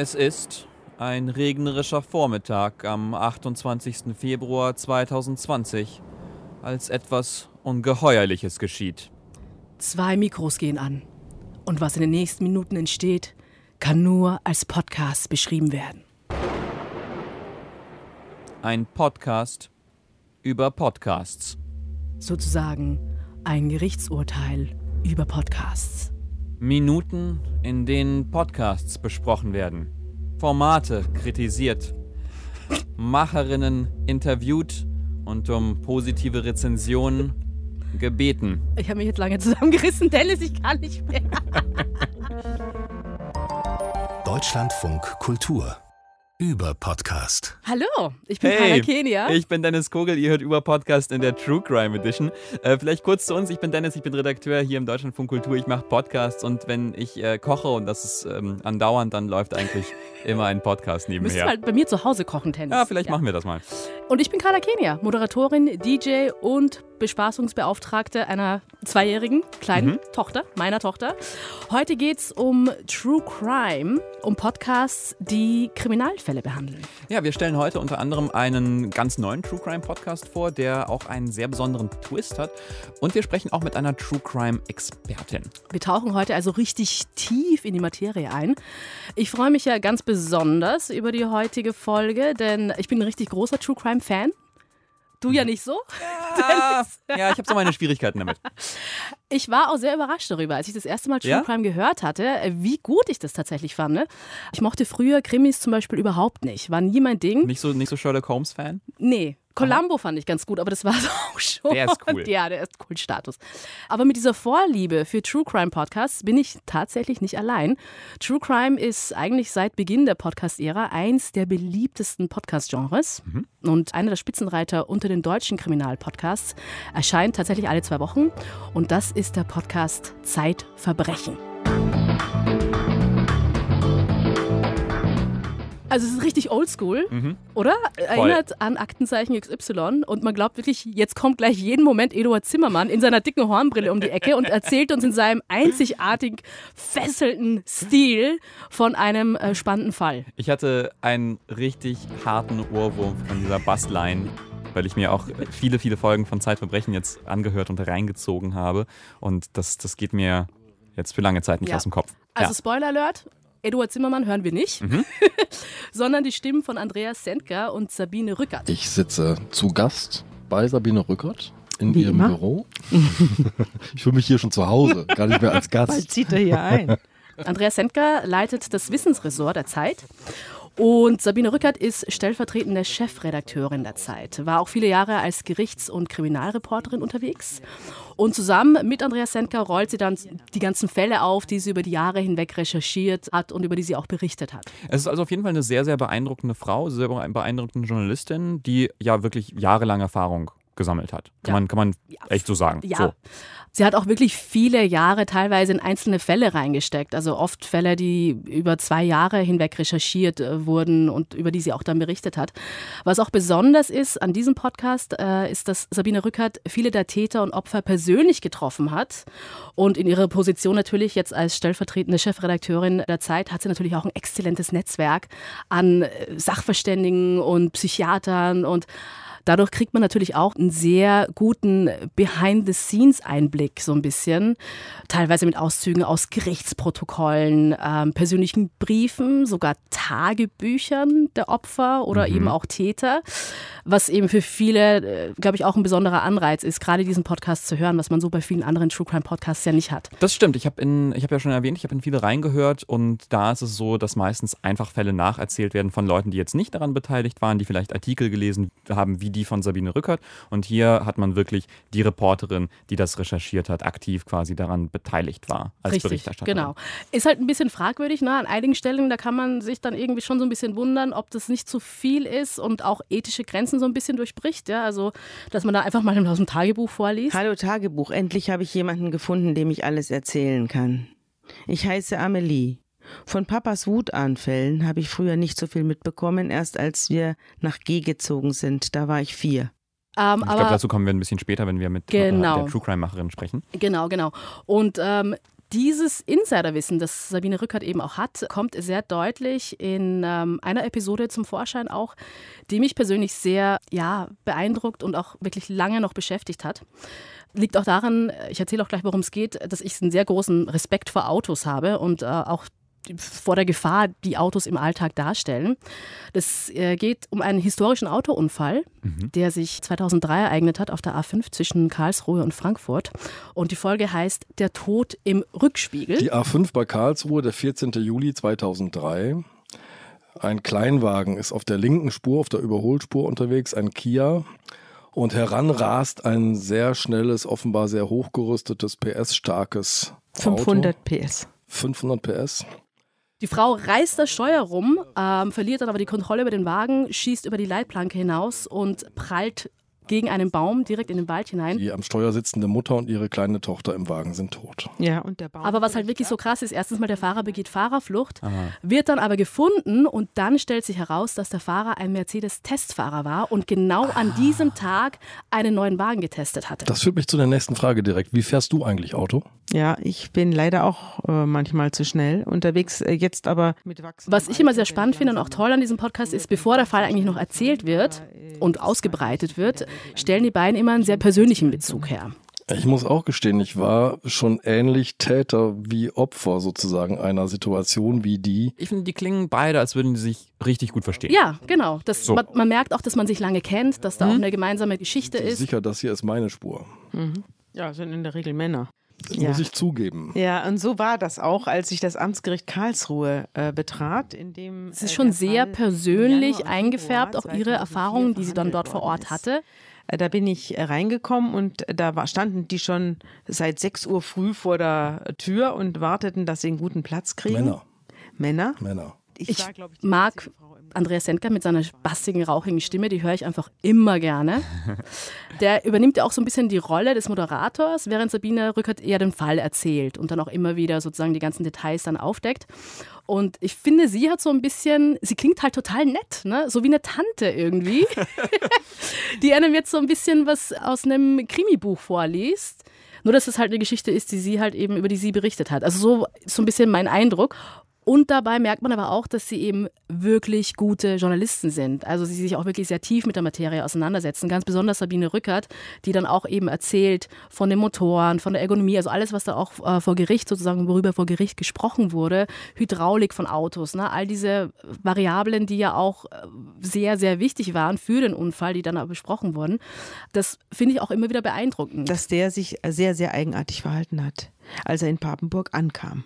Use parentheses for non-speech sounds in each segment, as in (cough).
Es ist ein regnerischer Vormittag am 28. Februar 2020, als etwas Ungeheuerliches geschieht. Zwei Mikros gehen an. Und was in den nächsten Minuten entsteht, kann nur als Podcast beschrieben werden. Ein Podcast über Podcasts. Sozusagen ein Gerichtsurteil über Podcasts. Minuten, in denen Podcasts besprochen werden. Formate kritisiert. Macherinnen interviewt und um positive Rezensionen gebeten. Ich habe mich jetzt lange zusammengerissen, Dennis, ich kann nicht mehr. Deutschlandfunk Kultur über Podcast. Hallo, ich bin hey, Kenia. Ich bin Dennis Kogel, ihr hört über Podcast in der True Crime Edition. Äh, vielleicht kurz zu uns, ich bin Dennis, ich bin Redakteur hier im Deutschlandfunk Kultur, ich mache Podcasts und wenn ich äh, koche und das ist ähm, andauernd, dann läuft eigentlich (laughs) immer ein Podcast nebenher. Du halt bei mir zu Hause kochen, Dennis. Ja, vielleicht ja. machen wir das mal. Und ich bin Carla Kenia, Moderatorin, DJ und Bespaßungsbeauftragte einer zweijährigen kleinen mhm. Tochter, meiner Tochter. Heute geht es um True Crime, um Podcasts, die Kriminalfälle behandeln. Ja, wir stellen heute unter anderem einen ganz neuen True Crime Podcast vor, der auch einen sehr besonderen Twist hat. Und wir sprechen auch mit einer True Crime Expertin. Wir tauchen heute also richtig tief in die Materie ein. Ich freue mich ja ganz besonders über die heutige Folge, denn ich bin ein richtig großer True Crime Fan. Du ja nicht so? Ja, ja ich habe so meine Schwierigkeiten damit. Ich war auch sehr überrascht darüber, als ich das erste Mal True ja? Crime gehört hatte, wie gut ich das tatsächlich fand. Ne? Ich mochte früher Krimis zum Beispiel überhaupt nicht. War nie mein Ding. Nicht so, nicht so Sherlock Holmes-Fan? Nee. Columbo fand ich ganz gut, aber das war es (laughs) auch schon. Der ist cool. Ja, der ist Kultstatus. Aber mit dieser Vorliebe für True Crime Podcasts bin ich tatsächlich nicht allein. True Crime ist eigentlich seit Beginn der Podcast-Ära eins der beliebtesten Podcast-Genres. Mhm. Und einer der Spitzenreiter unter den deutschen Kriminalpodcasts erscheint tatsächlich alle zwei Wochen. Und das ist der Podcast Zeitverbrechen. Also es ist richtig oldschool, mhm. oder? Erinnert an Aktenzeichen XY und man glaubt wirklich, jetzt kommt gleich jeden Moment Eduard Zimmermann in seiner dicken Hornbrille um die Ecke und erzählt uns in seinem einzigartig fesselnden Stil von einem äh, spannenden Fall. Ich hatte einen richtig harten Ohrwurm von dieser Bassline weil ich mir auch viele, viele Folgen von Zeitverbrechen jetzt angehört und reingezogen habe. Und das, das geht mir jetzt für lange Zeit nicht ja. aus dem Kopf. Also ja. Spoiler Alert, Eduard Zimmermann hören wir nicht, mhm. (laughs) sondern die Stimmen von Andreas Sendker und Sabine Rückert. Ich sitze zu Gast bei Sabine Rückert in Wie ihrem immer? Büro. (laughs) ich fühle mich hier schon zu Hause, gar nicht mehr als (laughs) Gast. Bald zieht er hier ein. Andreas Sendker leitet das Wissensressort der Zeit und Sabine Rückert ist stellvertretende Chefredakteurin der Zeit, war auch viele Jahre als Gerichts- und Kriminalreporterin unterwegs. Und zusammen mit Andreas Sendker rollt sie dann die ganzen Fälle auf, die sie über die Jahre hinweg recherchiert hat und über die sie auch berichtet hat. Es ist also auf jeden Fall eine sehr, sehr beeindruckende Frau, sehr beeindruckende Journalistin, die ja wirklich jahrelang Erfahrung gesammelt hat. Kann, ja. man, kann man echt so sagen. Ja. So. Sie hat auch wirklich viele Jahre teilweise in einzelne Fälle reingesteckt. Also oft Fälle, die über zwei Jahre hinweg recherchiert äh, wurden und über die sie auch dann berichtet hat. Was auch besonders ist an diesem Podcast, äh, ist, dass Sabine Rückert viele der Täter und Opfer persönlich getroffen hat. Und in ihrer Position natürlich jetzt als stellvertretende Chefredakteurin der Zeit hat sie natürlich auch ein exzellentes Netzwerk an äh, Sachverständigen und Psychiatern und Dadurch kriegt man natürlich auch einen sehr guten Behind-the-Scenes-Einblick, so ein bisschen. Teilweise mit Auszügen aus Gerichtsprotokollen, ähm, persönlichen Briefen, sogar Tagebüchern der Opfer oder mhm. eben auch Täter. Was eben für viele, äh, glaube ich, auch ein besonderer Anreiz ist, gerade diesen Podcast zu hören, was man so bei vielen anderen True Crime Podcasts ja nicht hat. Das stimmt. Ich habe hab ja schon erwähnt, ich habe in viele reingehört und da ist es so, dass meistens einfach Fälle nacherzählt werden von Leuten, die jetzt nicht daran beteiligt waren, die vielleicht Artikel gelesen haben, wie die die von Sabine Rückert. Und hier hat man wirklich die Reporterin, die das recherchiert hat, aktiv quasi daran beteiligt war als Richtig, Berichterstatterin. Genau. Ist halt ein bisschen fragwürdig. Ne? An einigen Stellen, da kann man sich dann irgendwie schon so ein bisschen wundern, ob das nicht zu viel ist und auch ethische Grenzen so ein bisschen durchbricht. Ja? Also, dass man da einfach mal aus dem Tagebuch vorliest. Hallo Tagebuch, endlich habe ich jemanden gefunden, dem ich alles erzählen kann. Ich heiße Amelie. Von Papas Wutanfällen habe ich früher nicht so viel mitbekommen, erst als wir nach G gezogen sind. Da war ich vier. Ähm, ich glaube, dazu kommen wir ein bisschen später, wenn wir mit genau. der True Crime-Macherin sprechen. Genau, genau. Und ähm, dieses Insiderwissen, das Sabine Rückert eben auch hat, kommt sehr deutlich in ähm, einer Episode zum Vorschein auch, die mich persönlich sehr ja, beeindruckt und auch wirklich lange noch beschäftigt hat. Liegt auch daran, ich erzähle auch gleich, worum es geht, dass ich einen sehr großen Respekt vor Autos habe und äh, auch vor der Gefahr, die Autos im Alltag darstellen. Es äh, geht um einen historischen Autounfall, mhm. der sich 2003 ereignet hat auf der A5 zwischen Karlsruhe und Frankfurt. Und die Folge heißt Der Tod im Rückspiegel. Die A5 bei Karlsruhe, der 14. Juli 2003. Ein Kleinwagen ist auf der linken Spur, auf der Überholspur unterwegs, ein Kia. Und heran rast ein sehr schnelles, offenbar sehr hochgerüstetes, PS-starkes 500 PS. 500 PS. Die Frau reißt das Steuer rum, ähm, verliert dann aber die Kontrolle über den Wagen, schießt über die Leitplanke hinaus und prallt gegen einen Baum direkt in den Wald hinein. Die am Steuer sitzende Mutter und ihre kleine Tochter im Wagen sind tot. Ja, und der Baum. Aber was halt wirklich so krass ist, erstens mal der Fahrer begeht Fahrerflucht, Aha. wird dann aber gefunden und dann stellt sich heraus, dass der Fahrer ein Mercedes-Testfahrer war und genau ah. an diesem Tag einen neuen Wagen getestet hatte. Das führt mich zu der nächsten Frage direkt. Wie fährst du eigentlich Auto? Ja, ich bin leider auch äh, manchmal zu schnell unterwegs, äh, jetzt aber mit wachsendem Was ich immer sehr spannend finde und auch toll an diesem Podcast ist, bevor der Fall eigentlich noch erzählt wird und ausgebreitet wird, stellen die beiden immer einen sehr persönlichen Bezug her. Ich muss auch gestehen, ich war schon ähnlich Täter wie Opfer sozusagen einer Situation wie die. Ich finde, die klingen beide, als würden die sich richtig gut verstehen. Ja, genau. Das, so. man, man, merkt auch, dass man sich lange kennt, dass da mhm. auch eine gemeinsame Geschichte ist. Sicher, das hier ist meine Spur. Mhm. Ja, sind in der Regel Männer. Das ja. muss ich zugeben. Ja, und so war das auch, als ich das Amtsgericht Karlsruhe äh, betrat. In dem, es ist äh, schon sehr Fall persönlich eingefärbt, auch ihre Erfahrungen, die sie dann dort vor Ort hatte. Äh, da bin ich äh, reingekommen und da war, standen die schon seit 6 Uhr früh vor der Tür und warteten, dass sie einen guten Platz kriegen. Männer. Männer? Männer. Ich, mag Andreas Sendker mit seiner bassigen, rauchigen Stimme, die höre ich einfach immer gerne. (laughs) Der übernimmt ja auch so ein bisschen die Rolle des Moderators, während Sabine Rückert eher den Fall erzählt und dann auch immer wieder sozusagen die ganzen Details dann aufdeckt. Und ich finde, sie hat so ein bisschen, sie klingt halt total nett, ne? so wie eine Tante irgendwie, (laughs) (laughs) die einem jetzt so ein bisschen was aus einem Krimibuch vorliest. Nur, dass es halt eine Geschichte ist, die sie halt eben, über die sie berichtet hat. Also so, so ein bisschen mein Eindruck. Und dabei merkt man aber auch, dass sie eben wirklich gute Journalisten sind. Also sie sich auch wirklich sehr tief mit der Materie auseinandersetzen. Ganz besonders Sabine Rückert, die dann auch eben erzählt von den Motoren, von der Ergonomie, also alles, was da auch äh, vor Gericht sozusagen, worüber vor Gericht gesprochen wurde, Hydraulik von Autos, ne? all diese Variablen, die ja auch äh, sehr, sehr wichtig waren für den Unfall, die dann besprochen wurden. Das finde ich auch immer wieder beeindruckend. Dass der sich sehr, sehr eigenartig verhalten hat, als er in Papenburg ankam.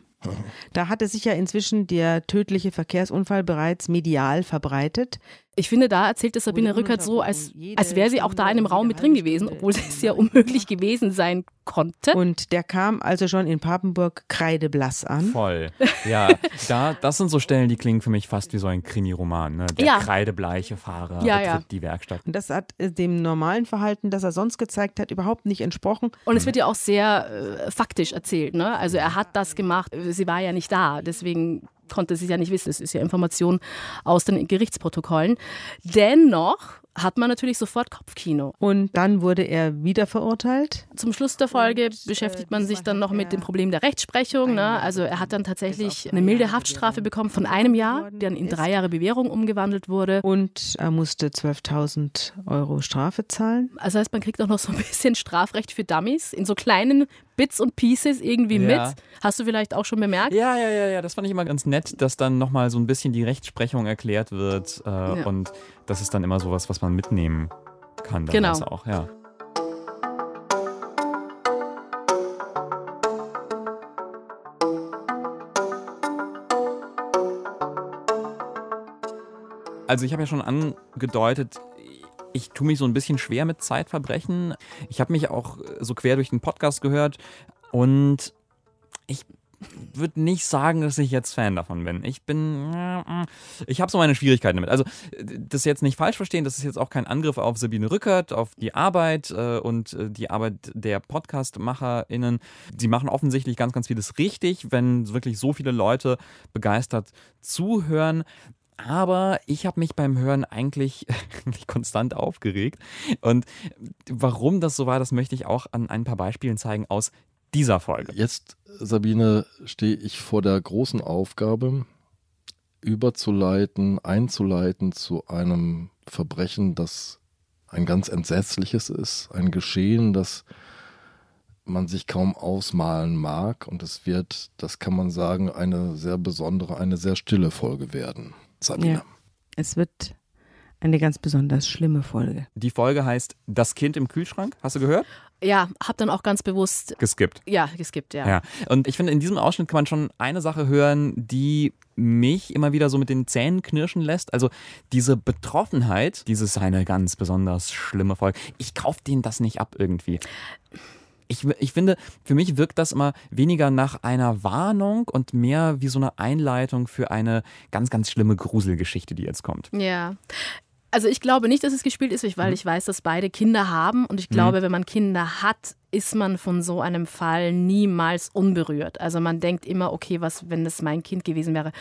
Da hatte sich ja inzwischen der tödliche Verkehrsunfall bereits medial verbreitet. Ich finde, da erzählt es Sabine Rückert so, als, als wäre sie auch da in dem Raum mit drin gewesen, obwohl es ja (laughs) unmöglich gewesen sein konnte. Und der kam also schon in Papenburg kreideblass an. Voll. Ja, da, das sind so Stellen, die klingen für mich fast wie so ein Krimi-Roman. Ne? Der ja. kreidebleiche Fahrer ja, betritt ja. die Werkstatt. Und das hat äh, dem normalen Verhalten, das er sonst gezeigt hat, überhaupt nicht entsprochen. Und es wird ja auch sehr äh, faktisch erzählt. Ne? Also er hat das gemacht, sie war ja nicht da. Deswegen konnte sie ja nicht wissen. Es ist ja Information aus den Gerichtsprotokollen. Dennoch hat man natürlich sofort Kopfkino. Und dann wurde er wieder verurteilt? Zum Schluss der Folge und, beschäftigt man sich dann noch mit dem Problem der Rechtsprechung. Ne? Also er hat dann tatsächlich eine milde Haftstrafe bekommen von einem Jahr, die dann in drei Jahre Bewährung umgewandelt wurde. Und er musste 12.000 Euro Strafe zahlen. Also heißt, man kriegt auch noch so ein (laughs) bisschen Strafrecht für Dummies in so kleinen Bits und Pieces irgendwie ja. mit. Hast du vielleicht auch schon bemerkt? Ja, ja, ja, ja. Das fand ich immer ganz nett, dass dann nochmal so ein bisschen die Rechtsprechung erklärt wird. Äh, ja. Und das ist dann immer sowas, was man mitnehmen kann. Genau. Auch, ja. Also ich habe ja schon angedeutet, ich tue mich so ein bisschen schwer mit Zeitverbrechen. Ich habe mich auch so quer durch den Podcast gehört und ich würde nicht sagen, dass ich jetzt Fan davon bin. Ich bin, ich habe so meine Schwierigkeiten damit. Also das jetzt nicht falsch verstehen, das ist jetzt auch kein Angriff auf Sabine Rückert, auf die Arbeit äh, und äh, die Arbeit der Podcast-MacherInnen. Sie machen offensichtlich ganz, ganz vieles richtig, wenn wirklich so viele Leute begeistert zuhören. Aber ich habe mich beim Hören eigentlich (laughs) konstant aufgeregt. Und warum das so war, das möchte ich auch an ein paar Beispielen zeigen aus dieser Folge. Jetzt, Sabine, stehe ich vor der großen Aufgabe, überzuleiten, einzuleiten zu einem Verbrechen, das ein ganz entsetzliches ist, ein Geschehen, das man sich kaum ausmalen mag. Und es wird, das kann man sagen, eine sehr besondere, eine sehr stille Folge werden. Sabine. Ja, es wird eine ganz besonders schlimme Folge. Die Folge heißt Das Kind im Kühlschrank. Hast du gehört? Ja, hab dann auch ganz bewusst geskippt. Ja, geskippt, ja. ja. Und ich finde, in diesem Ausschnitt kann man schon eine Sache hören, die mich immer wieder so mit den Zähnen knirschen lässt. Also diese Betroffenheit, dieses eine ganz besonders schlimme Folge. Ich kaufe denen das nicht ab irgendwie. Ich, ich finde, für mich wirkt das immer weniger nach einer Warnung und mehr wie so eine Einleitung für eine ganz, ganz schlimme Gruselgeschichte, die jetzt kommt. Ja. Also ich glaube nicht, dass es gespielt ist, weil mhm. ich weiß, dass beide Kinder haben und ich glaube, mhm. wenn man Kinder hat, ist man von so einem Fall niemals unberührt. Also man denkt immer, okay, was, wenn das mein Kind gewesen wäre.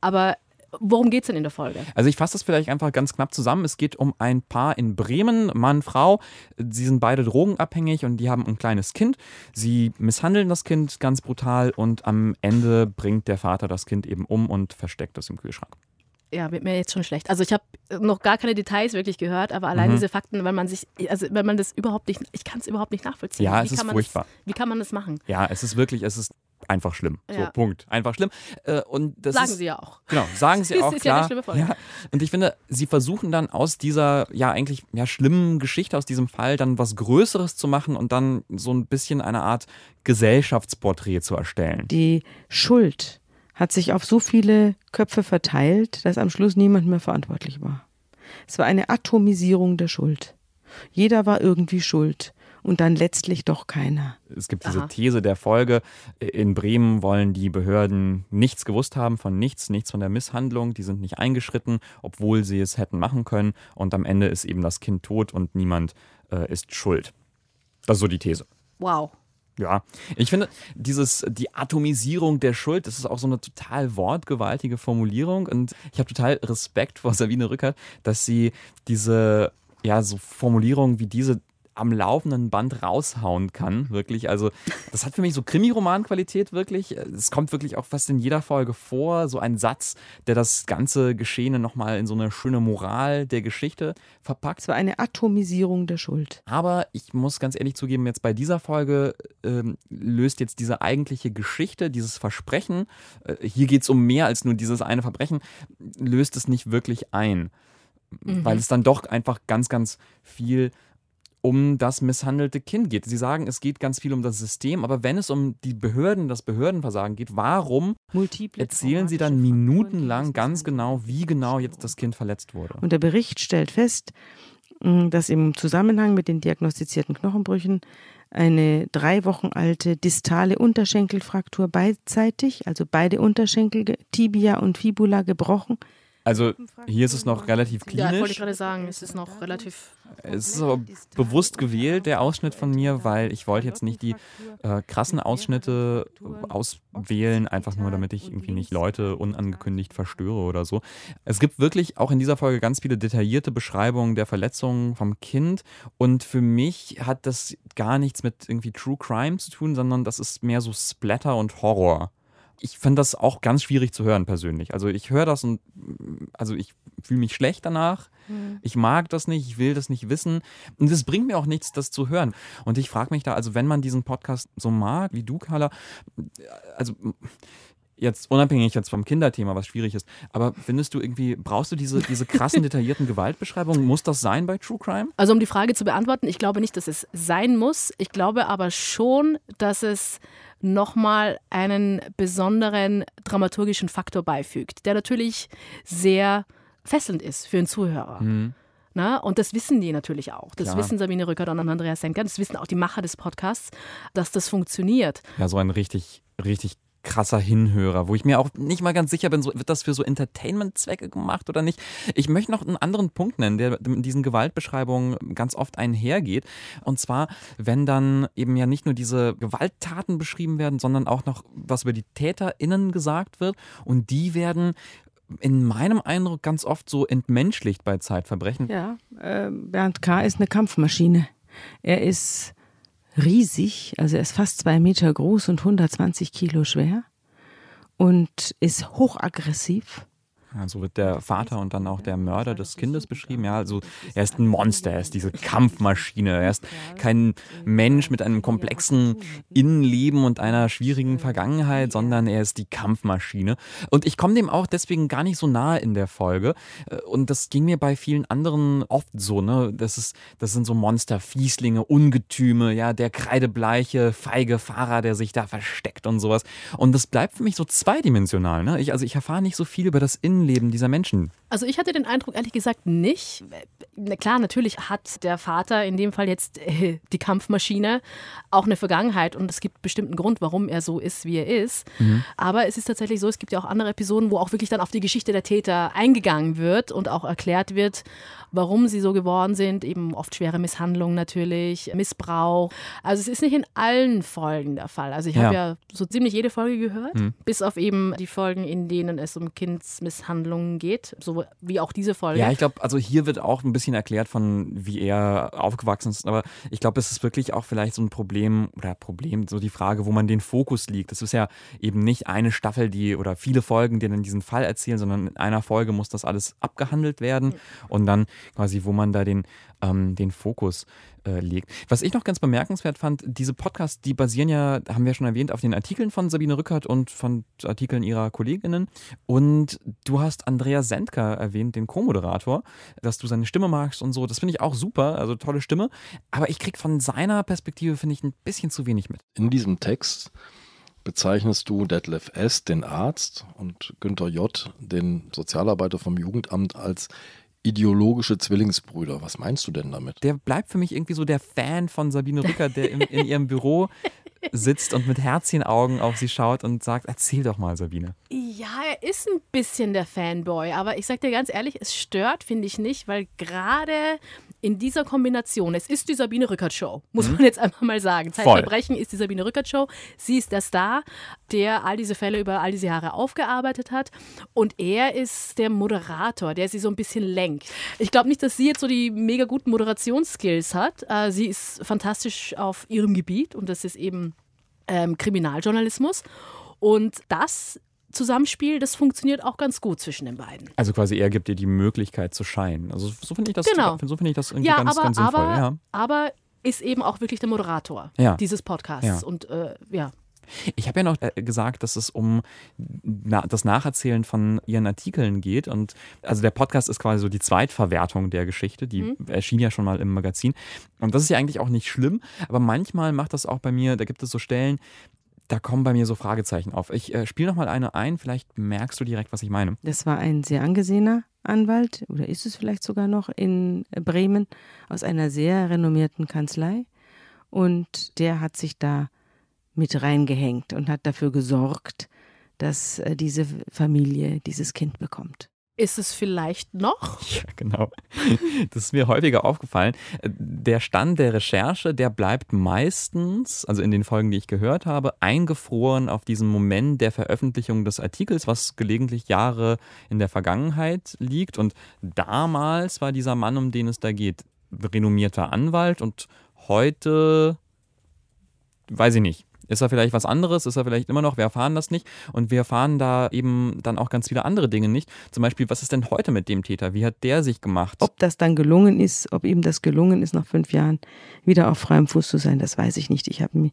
Aber Worum geht es denn in der Folge? Also ich fasse das vielleicht einfach ganz knapp zusammen. Es geht um ein Paar in Bremen, Mann, Frau. Sie sind beide drogenabhängig und die haben ein kleines Kind. Sie misshandeln das Kind ganz brutal und am Ende bringt der Vater das Kind eben um und versteckt es im Kühlschrank ja, wird mir jetzt schon schlecht. Also ich habe noch gar keine Details wirklich gehört, aber allein mhm. diese Fakten, wenn man sich, also wenn man das überhaupt nicht, ich kann es überhaupt nicht nachvollziehen. Ja, wie es ist furchtbar. Das, wie kann man das machen? Ja, es ist wirklich, es ist einfach schlimm. Ja. So, Punkt. Einfach schlimm. Äh, und das sagen ist, sie ja auch. Genau, sagen sie (laughs) auch. Ist klar. ja eine schlimme Folge. Ja. Und ich finde, sie versuchen dann aus dieser, ja, eigentlich ja, schlimmen Geschichte, aus diesem Fall, dann was Größeres zu machen und dann so ein bisschen eine Art Gesellschaftsporträt zu erstellen. Die Schuld hat sich auf so viele Köpfe verteilt, dass am Schluss niemand mehr verantwortlich war. Es war eine Atomisierung der Schuld. Jeder war irgendwie schuld und dann letztlich doch keiner. Es gibt diese Aha. These der Folge, in Bremen wollen die Behörden nichts gewusst haben von nichts, nichts von der Misshandlung, die sind nicht eingeschritten, obwohl sie es hätten machen können und am Ende ist eben das Kind tot und niemand äh, ist schuld. Das ist so die These. Wow. Ja, ich finde, dieses, die Atomisierung der Schuld, das ist auch so eine total wortgewaltige Formulierung. Und ich habe total Respekt vor Sabine Rückert, dass sie diese, ja, so Formulierungen wie diese am laufenden Band raushauen kann, wirklich. Also, das hat für mich so Krimi-Roman-Qualität, wirklich. Es kommt wirklich auch fast in jeder Folge vor, so ein Satz, der das ganze Geschehene nochmal in so eine schöne Moral der Geschichte verpackt. Es war eine Atomisierung der Schuld. Aber ich muss ganz ehrlich zugeben, jetzt bei dieser Folge ähm, löst jetzt diese eigentliche Geschichte, dieses Versprechen, äh, hier geht es um mehr als nur dieses eine Verbrechen, löst es nicht wirklich ein. Mhm. Weil es dann doch einfach ganz, ganz viel um das misshandelte Kind geht. Sie sagen, es geht ganz viel um das System, aber wenn es um die Behörden, das Behördenversagen geht, warum Multiple erzählen Sie dann minutenlang ganz genau, wie genau jetzt das Kind verletzt wurde? Und der Bericht stellt fest, mm, dass im Zusammenhang mit den diagnostizierten Knochenbrüchen eine drei Wochen alte distale Unterschenkelfraktur beidseitig, also beide Unterschenkel, Tibia und Fibula gebrochen, also hier ist es noch relativ klinisch. Ja, wollte ich gerade sagen, es ist noch relativ. Es ist aber bewusst gewählt, der Ausschnitt von mir, weil ich wollte jetzt nicht die äh, krassen Ausschnitte auswählen, einfach nur, damit ich irgendwie nicht Leute unangekündigt verstöre oder so. Es gibt wirklich auch in dieser Folge ganz viele detaillierte Beschreibungen der Verletzungen vom Kind und für mich hat das gar nichts mit irgendwie True Crime zu tun, sondern das ist mehr so Splatter und Horror ich finde das auch ganz schwierig zu hören persönlich. Also ich höre das und also ich fühle mich schlecht danach. Mhm. Ich mag das nicht, ich will das nicht wissen. Und es bringt mir auch nichts, das zu hören. Und ich frage mich da, also wenn man diesen Podcast so mag, wie du, Carla, also jetzt unabhängig jetzt vom Kinderthema, was schwierig ist, aber findest du irgendwie, brauchst du diese, diese krassen, (laughs) detaillierten Gewaltbeschreibungen? Muss das sein bei True Crime? Also um die Frage zu beantworten, ich glaube nicht, dass es sein muss. Ich glaube aber schon, dass es nochmal einen besonderen dramaturgischen Faktor beifügt, der natürlich sehr fesselnd ist für einen Zuhörer. Mhm. Na, und das wissen die natürlich auch. Das Klar. wissen Sabine Rückert und Andreas Senker. Das wissen auch die Macher des Podcasts, dass das funktioniert. Ja, so ein richtig, richtig krasser Hinhörer, wo ich mir auch nicht mal ganz sicher bin, so, wird das für so Entertainment-Zwecke gemacht oder nicht. Ich möchte noch einen anderen Punkt nennen, der in diesen Gewaltbeschreibungen ganz oft einhergeht. Und zwar, wenn dann eben ja nicht nur diese Gewalttaten beschrieben werden, sondern auch noch was über die TäterInnen gesagt wird. Und die werden in meinem Eindruck ganz oft so entmenschlicht bei Zeitverbrechen. Ja, äh, Bernd K. ist eine Kampfmaschine. Er ist riesig, also er ist fast zwei Meter groß und 120 Kilo schwer und ist hochaggressiv. Ja, so wird der Vater und dann auch der Mörder des Kindes beschrieben. Ja, also er ist ein Monster, er ist diese (laughs) Kampfmaschine. Er ist kein Mensch mit einem komplexen Innenleben und einer schwierigen Vergangenheit, sondern er ist die Kampfmaschine. Und ich komme dem auch deswegen gar nicht so nahe in der Folge. Und das ging mir bei vielen anderen oft so. Ne? Das, ist, das sind so Monster, Fieslinge, Ungetüme, ja, der kreidebleiche, feige Fahrer, der sich da versteckt und sowas. Und das bleibt für mich so zweidimensional. Ne? Ich, also ich erfahre nicht so viel über das Innenleben Innenleben dieser Menschen? Also ich hatte den Eindruck, ehrlich gesagt, nicht. Na klar, natürlich hat der Vater in dem Fall jetzt äh, die Kampfmaschine auch eine Vergangenheit und es gibt bestimmt einen Grund, warum er so ist, wie er ist. Mhm. Aber es ist tatsächlich so, es gibt ja auch andere Episoden, wo auch wirklich dann auf die Geschichte der Täter eingegangen wird und auch erklärt wird, warum sie so geworden sind. Eben oft schwere Misshandlungen natürlich, Missbrauch. Also es ist nicht in allen Folgen der Fall. Also ich ja. habe ja so ziemlich jede Folge gehört, mhm. bis auf eben die Folgen, in denen es um Kindsmisshandlungen geht, so wie auch diese Folge. Ja, ich glaube, also hier wird auch ein bisschen erklärt von, wie er aufgewachsen ist. Aber ich glaube, es ist wirklich auch vielleicht so ein Problem oder Problem, so die Frage, wo man den Fokus liegt. Das ist ja eben nicht eine Staffel, die oder viele Folgen, die dann diesen Fall erzählen, sondern in einer Folge muss das alles abgehandelt werden. Mhm. Und dann quasi, wo man da den, ähm, den Fokus äh, legt. Was ich noch ganz bemerkenswert fand, diese Podcasts, die basieren ja, haben wir schon erwähnt, auf den Artikeln von Sabine Rückert und von Artikeln ihrer Kolleginnen. Und du hast Andrea Sendker erwähnt, den Co-Moderator, dass du seine Stimme magst und so. Das finde ich auch super, also tolle Stimme. Aber ich kriege von seiner Perspektive, finde ich, ein bisschen zu wenig mit. In diesem Text bezeichnest du Detlef S., den Arzt, und Günther J., den Sozialarbeiter vom Jugendamt, als ideologische Zwillingsbrüder. Was meinst du denn damit? Der bleibt für mich irgendwie so der Fan von Sabine Rücker, der in, in ihrem Büro sitzt und mit Herzchenaugen auf sie schaut und sagt, erzähl doch mal, Sabine. Ja, er ist ein bisschen der Fanboy, aber ich sag dir ganz ehrlich, es stört, finde ich nicht, weil gerade in dieser Kombination, es ist die Sabine Rückert Show, muss mhm. man jetzt einfach mal sagen. Zeitverbrechen ist die Sabine Rückert Show. Sie ist der Star, der all diese Fälle über all diese Jahre aufgearbeitet hat. Und er ist der Moderator, der sie so ein bisschen lenkt. Ich glaube nicht, dass sie jetzt so die mega guten Moderationsskills hat. Äh, sie ist fantastisch auf ihrem Gebiet und das ist eben ähm, Kriminaljournalismus. Und das Zusammenspiel, das funktioniert auch ganz gut zwischen den beiden. Also quasi er gibt dir die Möglichkeit zu scheinen. Also so finde ich das, genau. so finde ich das irgendwie ja, ganz, aber, ganz sinnvoll. Aber, ja. aber ist eben auch wirklich der Moderator ja. dieses Podcasts. Ja. Und äh, ja. Ich habe ja noch äh, gesagt, dass es um na, das Nacherzählen von ihren Artikeln geht. Und also der Podcast ist quasi so die Zweitverwertung der Geschichte. Die mhm. erschien ja schon mal im Magazin. Und das ist ja eigentlich auch nicht schlimm. Aber manchmal macht das auch bei mir, da gibt es so Stellen, da kommen bei mir so Fragezeichen auf. Ich äh, spiele noch mal eine ein, vielleicht merkst du direkt, was ich meine. Das war ein sehr angesehener Anwalt oder ist es vielleicht sogar noch in Bremen aus einer sehr renommierten Kanzlei und der hat sich da mit reingehängt und hat dafür gesorgt, dass äh, diese Familie dieses Kind bekommt ist es vielleicht noch? (laughs) Ja, genau. Das ist mir häufiger aufgefallen. Der Stand der Recherche, der bleibt meistens, also in den Folgen, die ich gehört habe, eingefroren auf diesen Moment der Veröffentlichung des Artikels, was gelegentlich Jahre in der Vergangenheit liegt. Und damals war dieser Mann, um den es da geht, renommierter Anwalt und heute weiß ich nicht. Ist er vielleicht was anderes? Ist er vielleicht immer noch? Wir erfahren das nicht. Und wir erfahren da eben dann auch ganz viele andere Dinge nicht. Zum Beispiel, was ist denn heute mit dem Täter? Wie hat der sich gemacht? Ob das dann gelungen ist, ob ihm das gelungen ist, nach fünf Jahren wieder auf freiem Fuß zu sein, das weiß ich nicht. Ich habe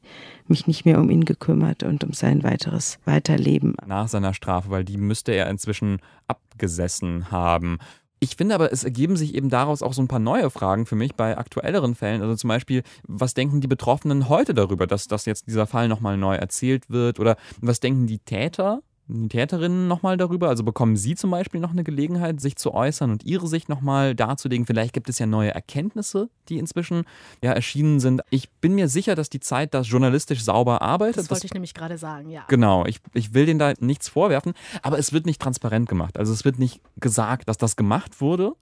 mich nicht mehr um ihn gekümmert und um sein weiteres Weiterleben. Nach seiner Strafe, weil die müsste er inzwischen abgesessen haben. Ich finde aber, es ergeben sich eben daraus auch so ein paar neue Fragen für mich bei aktuelleren Fällen. Also zum Beispiel, was denken die Betroffenen heute darüber, dass, dass jetzt dieser Fall nochmal neu erzählt wird? Oder was denken die Täter die Täterinnen nochmal darüber? Also bekommen Sie zum Beispiel noch eine Gelegenheit, sich zu äußern und Ihre Sicht nochmal darzulegen? Vielleicht gibt es ja neue Erkenntnisse, die inzwischen ja erschienen sind. Ich bin mir sicher, dass die Zeit das journalistisch sauber arbeitet. Das wollte ich nämlich gerade sagen, ja. Genau, ich, ich will denen da nichts vorwerfen, aber es wird nicht transparent gemacht. Also es wird nicht gesagt, dass das gemacht wurde.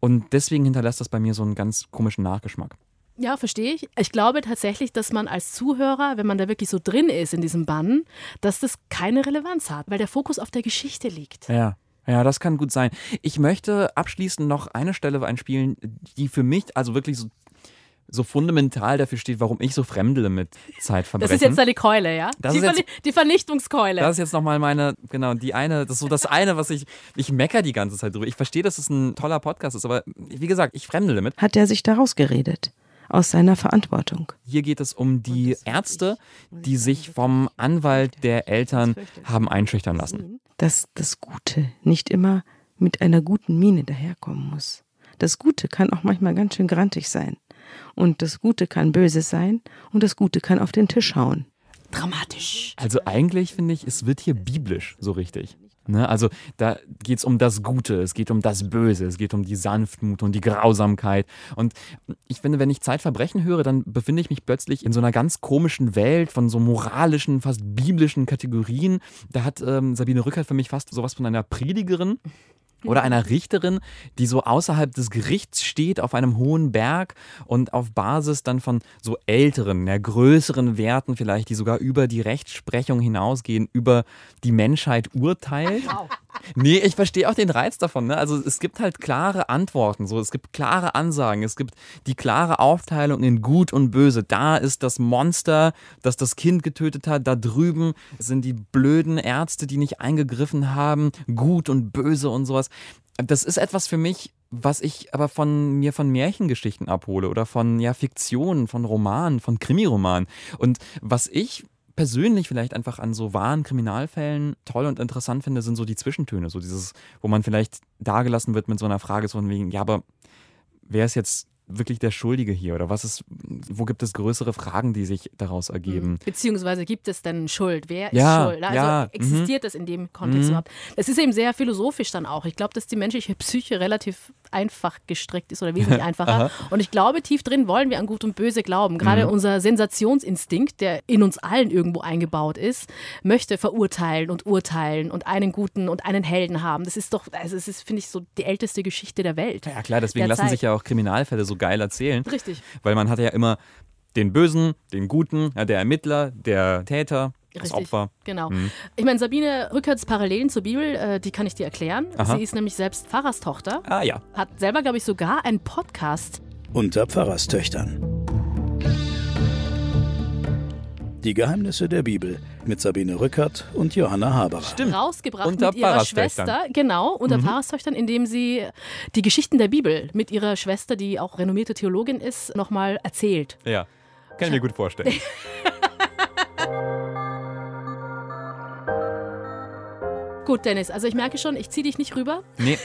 Und deswegen hinterlässt das bei mir so einen ganz komischen Nachgeschmack. Ja, verstehe ich. Ich glaube tatsächlich, dass man als Zuhörer, wenn man da wirklich so drin ist in diesem Bann, dass das keine Relevanz hat, weil der Fokus auf der Geschichte liegt. Ja. Ja, das kann gut sein. Ich möchte abschließend noch eine Stelle einspielen, die für mich also wirklich so so fundamental dafür steht, warum ich so fremdele mit Zeitverbrechen. Das ist jetzt deine Keule, ja? Das die, ist jetzt- die Vernichtungskeule. Das ist jetzt nochmal meine, genau, die eine, das ist so das eine, was ich, ich mecker die ganze Zeit drüber. Ich verstehe, dass es ein toller Podcast ist, aber wie gesagt, ich fremdele mit. Hat er sich daraus geredet? Aus seiner Verantwortung. Hier geht es um die Ärzte, die sich vom Anwalt der Eltern haben einschüchtern lassen. Dass das Gute nicht immer mit einer guten Miene daherkommen muss. Das Gute kann auch manchmal ganz schön grantig sein. Und das Gute kann böse sein und das Gute kann auf den Tisch hauen. Dramatisch. Also eigentlich finde ich, es wird hier biblisch so richtig. Ne? Also da geht es um das Gute, es geht um das Böse, es geht um die Sanftmut und die Grausamkeit. Und ich finde, wenn ich Zeitverbrechen höre, dann befinde ich mich plötzlich in so einer ganz komischen Welt von so moralischen, fast biblischen Kategorien. Da hat ähm, Sabine Rückert für mich fast sowas von einer Predigerin. Oder einer Richterin, die so außerhalb des Gerichts steht, auf einem hohen Berg und auf Basis dann von so älteren, ja, größeren Werten vielleicht, die sogar über die Rechtsprechung hinausgehen, über die Menschheit urteilt. Nee, ich verstehe auch den Reiz davon. Ne? Also es gibt halt klare Antworten, so es gibt klare Ansagen, es gibt die klare Aufteilung in Gut und Böse. Da ist das Monster, das das Kind getötet hat. Da drüben sind die blöden Ärzte, die nicht eingegriffen haben. Gut und Böse und sowas. Das ist etwas für mich, was ich aber von mir von Märchengeschichten abhole oder von ja Fiktionen, von Romanen, von Krimiromanen. Und was ich persönlich vielleicht einfach an so wahren Kriminalfällen toll und interessant finde, sind so die Zwischentöne, so dieses, wo man vielleicht dagelassen wird mit so einer Frage so von wegen, ja, aber wer ist jetzt wirklich der Schuldige hier oder was ist, wo gibt es größere Fragen, die sich daraus ergeben? Beziehungsweise gibt es denn Schuld? Wer Ja, ist schuld? Also ja, existiert das in dem Kontext Mhm. überhaupt? Das ist eben sehr philosophisch dann auch. Ich glaube, dass die menschliche Psyche relativ einfach gestrickt ist oder wesentlich (laughs) einfacher. und ich glaube, tief drin wollen wir an Gut und Böse glauben. Gerade Mhm. unser Sensationsinstinkt, der in uns allen irgendwo eingebaut ist, möchte verurteilen und urteilen und einen guten und einen Helden haben. Das ist doch, also es ist, finde ich, so die älteste Geschichte der Welt. Ja klar, deswegen lassen sich ja auch Kriminalfälle so geil erzählen. Richtig. Weil man hat ja immer den Bösen, den Guten, ja, der Ermittler, der Täter, das Richtig, Opfer. Genau. Ich meine, Sabine Rückerts Parallelen zur Bibel, äh, die kann ich dir erklären. Aha. Sie ist nämlich selbst Pfarrerstochter, Ah ja. hat selber, glaube ich, sogar einen Podcast. Unter Pfarrerstöchtern. Die Geheimnisse der Bibel mit Sabine Rückert und Johanna Haberer. Stimmt. rausgebracht Unter mit ihrer Pfarrerstöchtern. Schwester, genau, unter Pfarrerstöchtern, indem sie die Geschichten der Bibel mit ihrer Schwester, die auch renommierte Theologin ist, nochmal erzählt. Ja. Kann ich mir gut vorstellen. (laughs) Gut, Dennis, also ich merke schon, ich ziehe dich nicht rüber. Nee,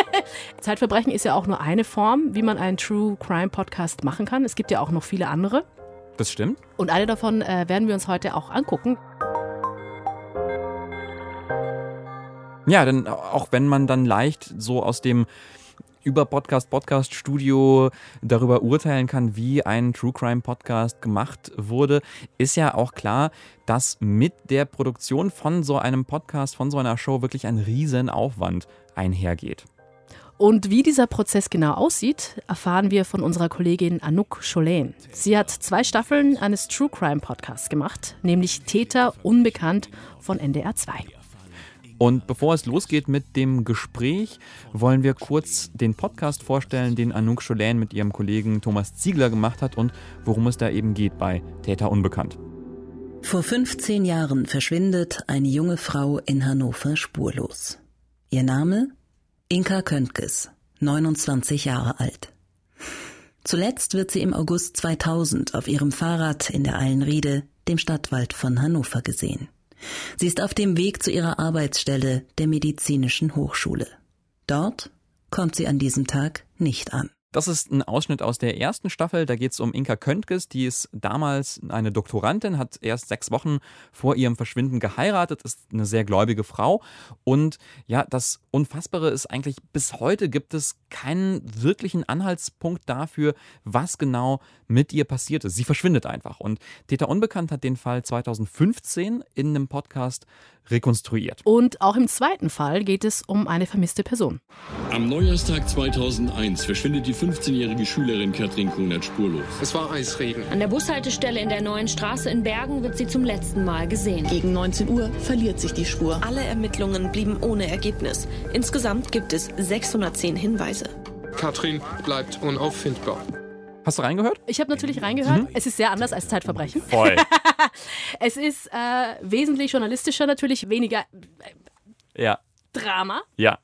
(laughs) Zeitverbrechen ist ja auch nur eine Form, wie man einen True Crime Podcast machen kann. Es gibt ja auch noch viele andere. Das stimmt. Und eine davon äh, werden wir uns heute auch angucken. Ja, denn auch wenn man dann leicht so aus dem über Podcast, Podcast Studio darüber urteilen kann, wie ein True Crime Podcast gemacht wurde, ist ja auch klar, dass mit der Produktion von so einem Podcast, von so einer Show wirklich ein riesen Aufwand einhergeht. Und wie dieser Prozess genau aussieht, erfahren wir von unserer Kollegin Anouk Cholen. Sie hat zwei Staffeln eines True Crime Podcasts gemacht, nämlich Täter Unbekannt von NDR 2. Und bevor es losgeht mit dem Gespräch, wollen wir kurz den Podcast vorstellen, den Anouk Cholen mit ihrem Kollegen Thomas Ziegler gemacht hat und worum es da eben geht bei Täter Unbekannt. Vor 15 Jahren verschwindet eine junge Frau in Hannover spurlos. Ihr Name? Inka Köntges, 29 Jahre alt. Zuletzt wird sie im August 2000 auf ihrem Fahrrad in der Eilenriede, dem Stadtwald von Hannover, gesehen. Sie ist auf dem Weg zu ihrer Arbeitsstelle der Medizinischen Hochschule. Dort kommt sie an diesem Tag nicht an. Das ist ein Ausschnitt aus der ersten Staffel. Da geht es um Inka Köntges. Die ist damals eine Doktorandin, hat erst sechs Wochen vor ihrem Verschwinden geheiratet, ist eine sehr gläubige Frau. Und ja, das Unfassbare ist eigentlich, bis heute gibt es keinen wirklichen Anhaltspunkt dafür, was genau mit ihr passiert ist. Sie verschwindet einfach. Und Täter Unbekannt hat den Fall 2015 in einem Podcast rekonstruiert. Und auch im zweiten Fall geht es um eine vermisste Person. Am Neujahrstag 2001 verschwindet die 15-jährige Schülerin Katrin Kunert spurlos. Es war Eisregen. An der Bushaltestelle in der neuen Straße in Bergen wird sie zum letzten Mal gesehen. Gegen 19 Uhr verliert sich die Spur. Alle Ermittlungen blieben ohne Ergebnis. Insgesamt gibt es 610 Hinweise. Katrin bleibt unauffindbar. Hast du reingehört? Ich habe natürlich reingehört. Mhm. Es ist sehr anders als Zeitverbrechen. Voll. (laughs) es ist äh, wesentlich journalistischer, natürlich weniger äh, ja. Drama. Ja.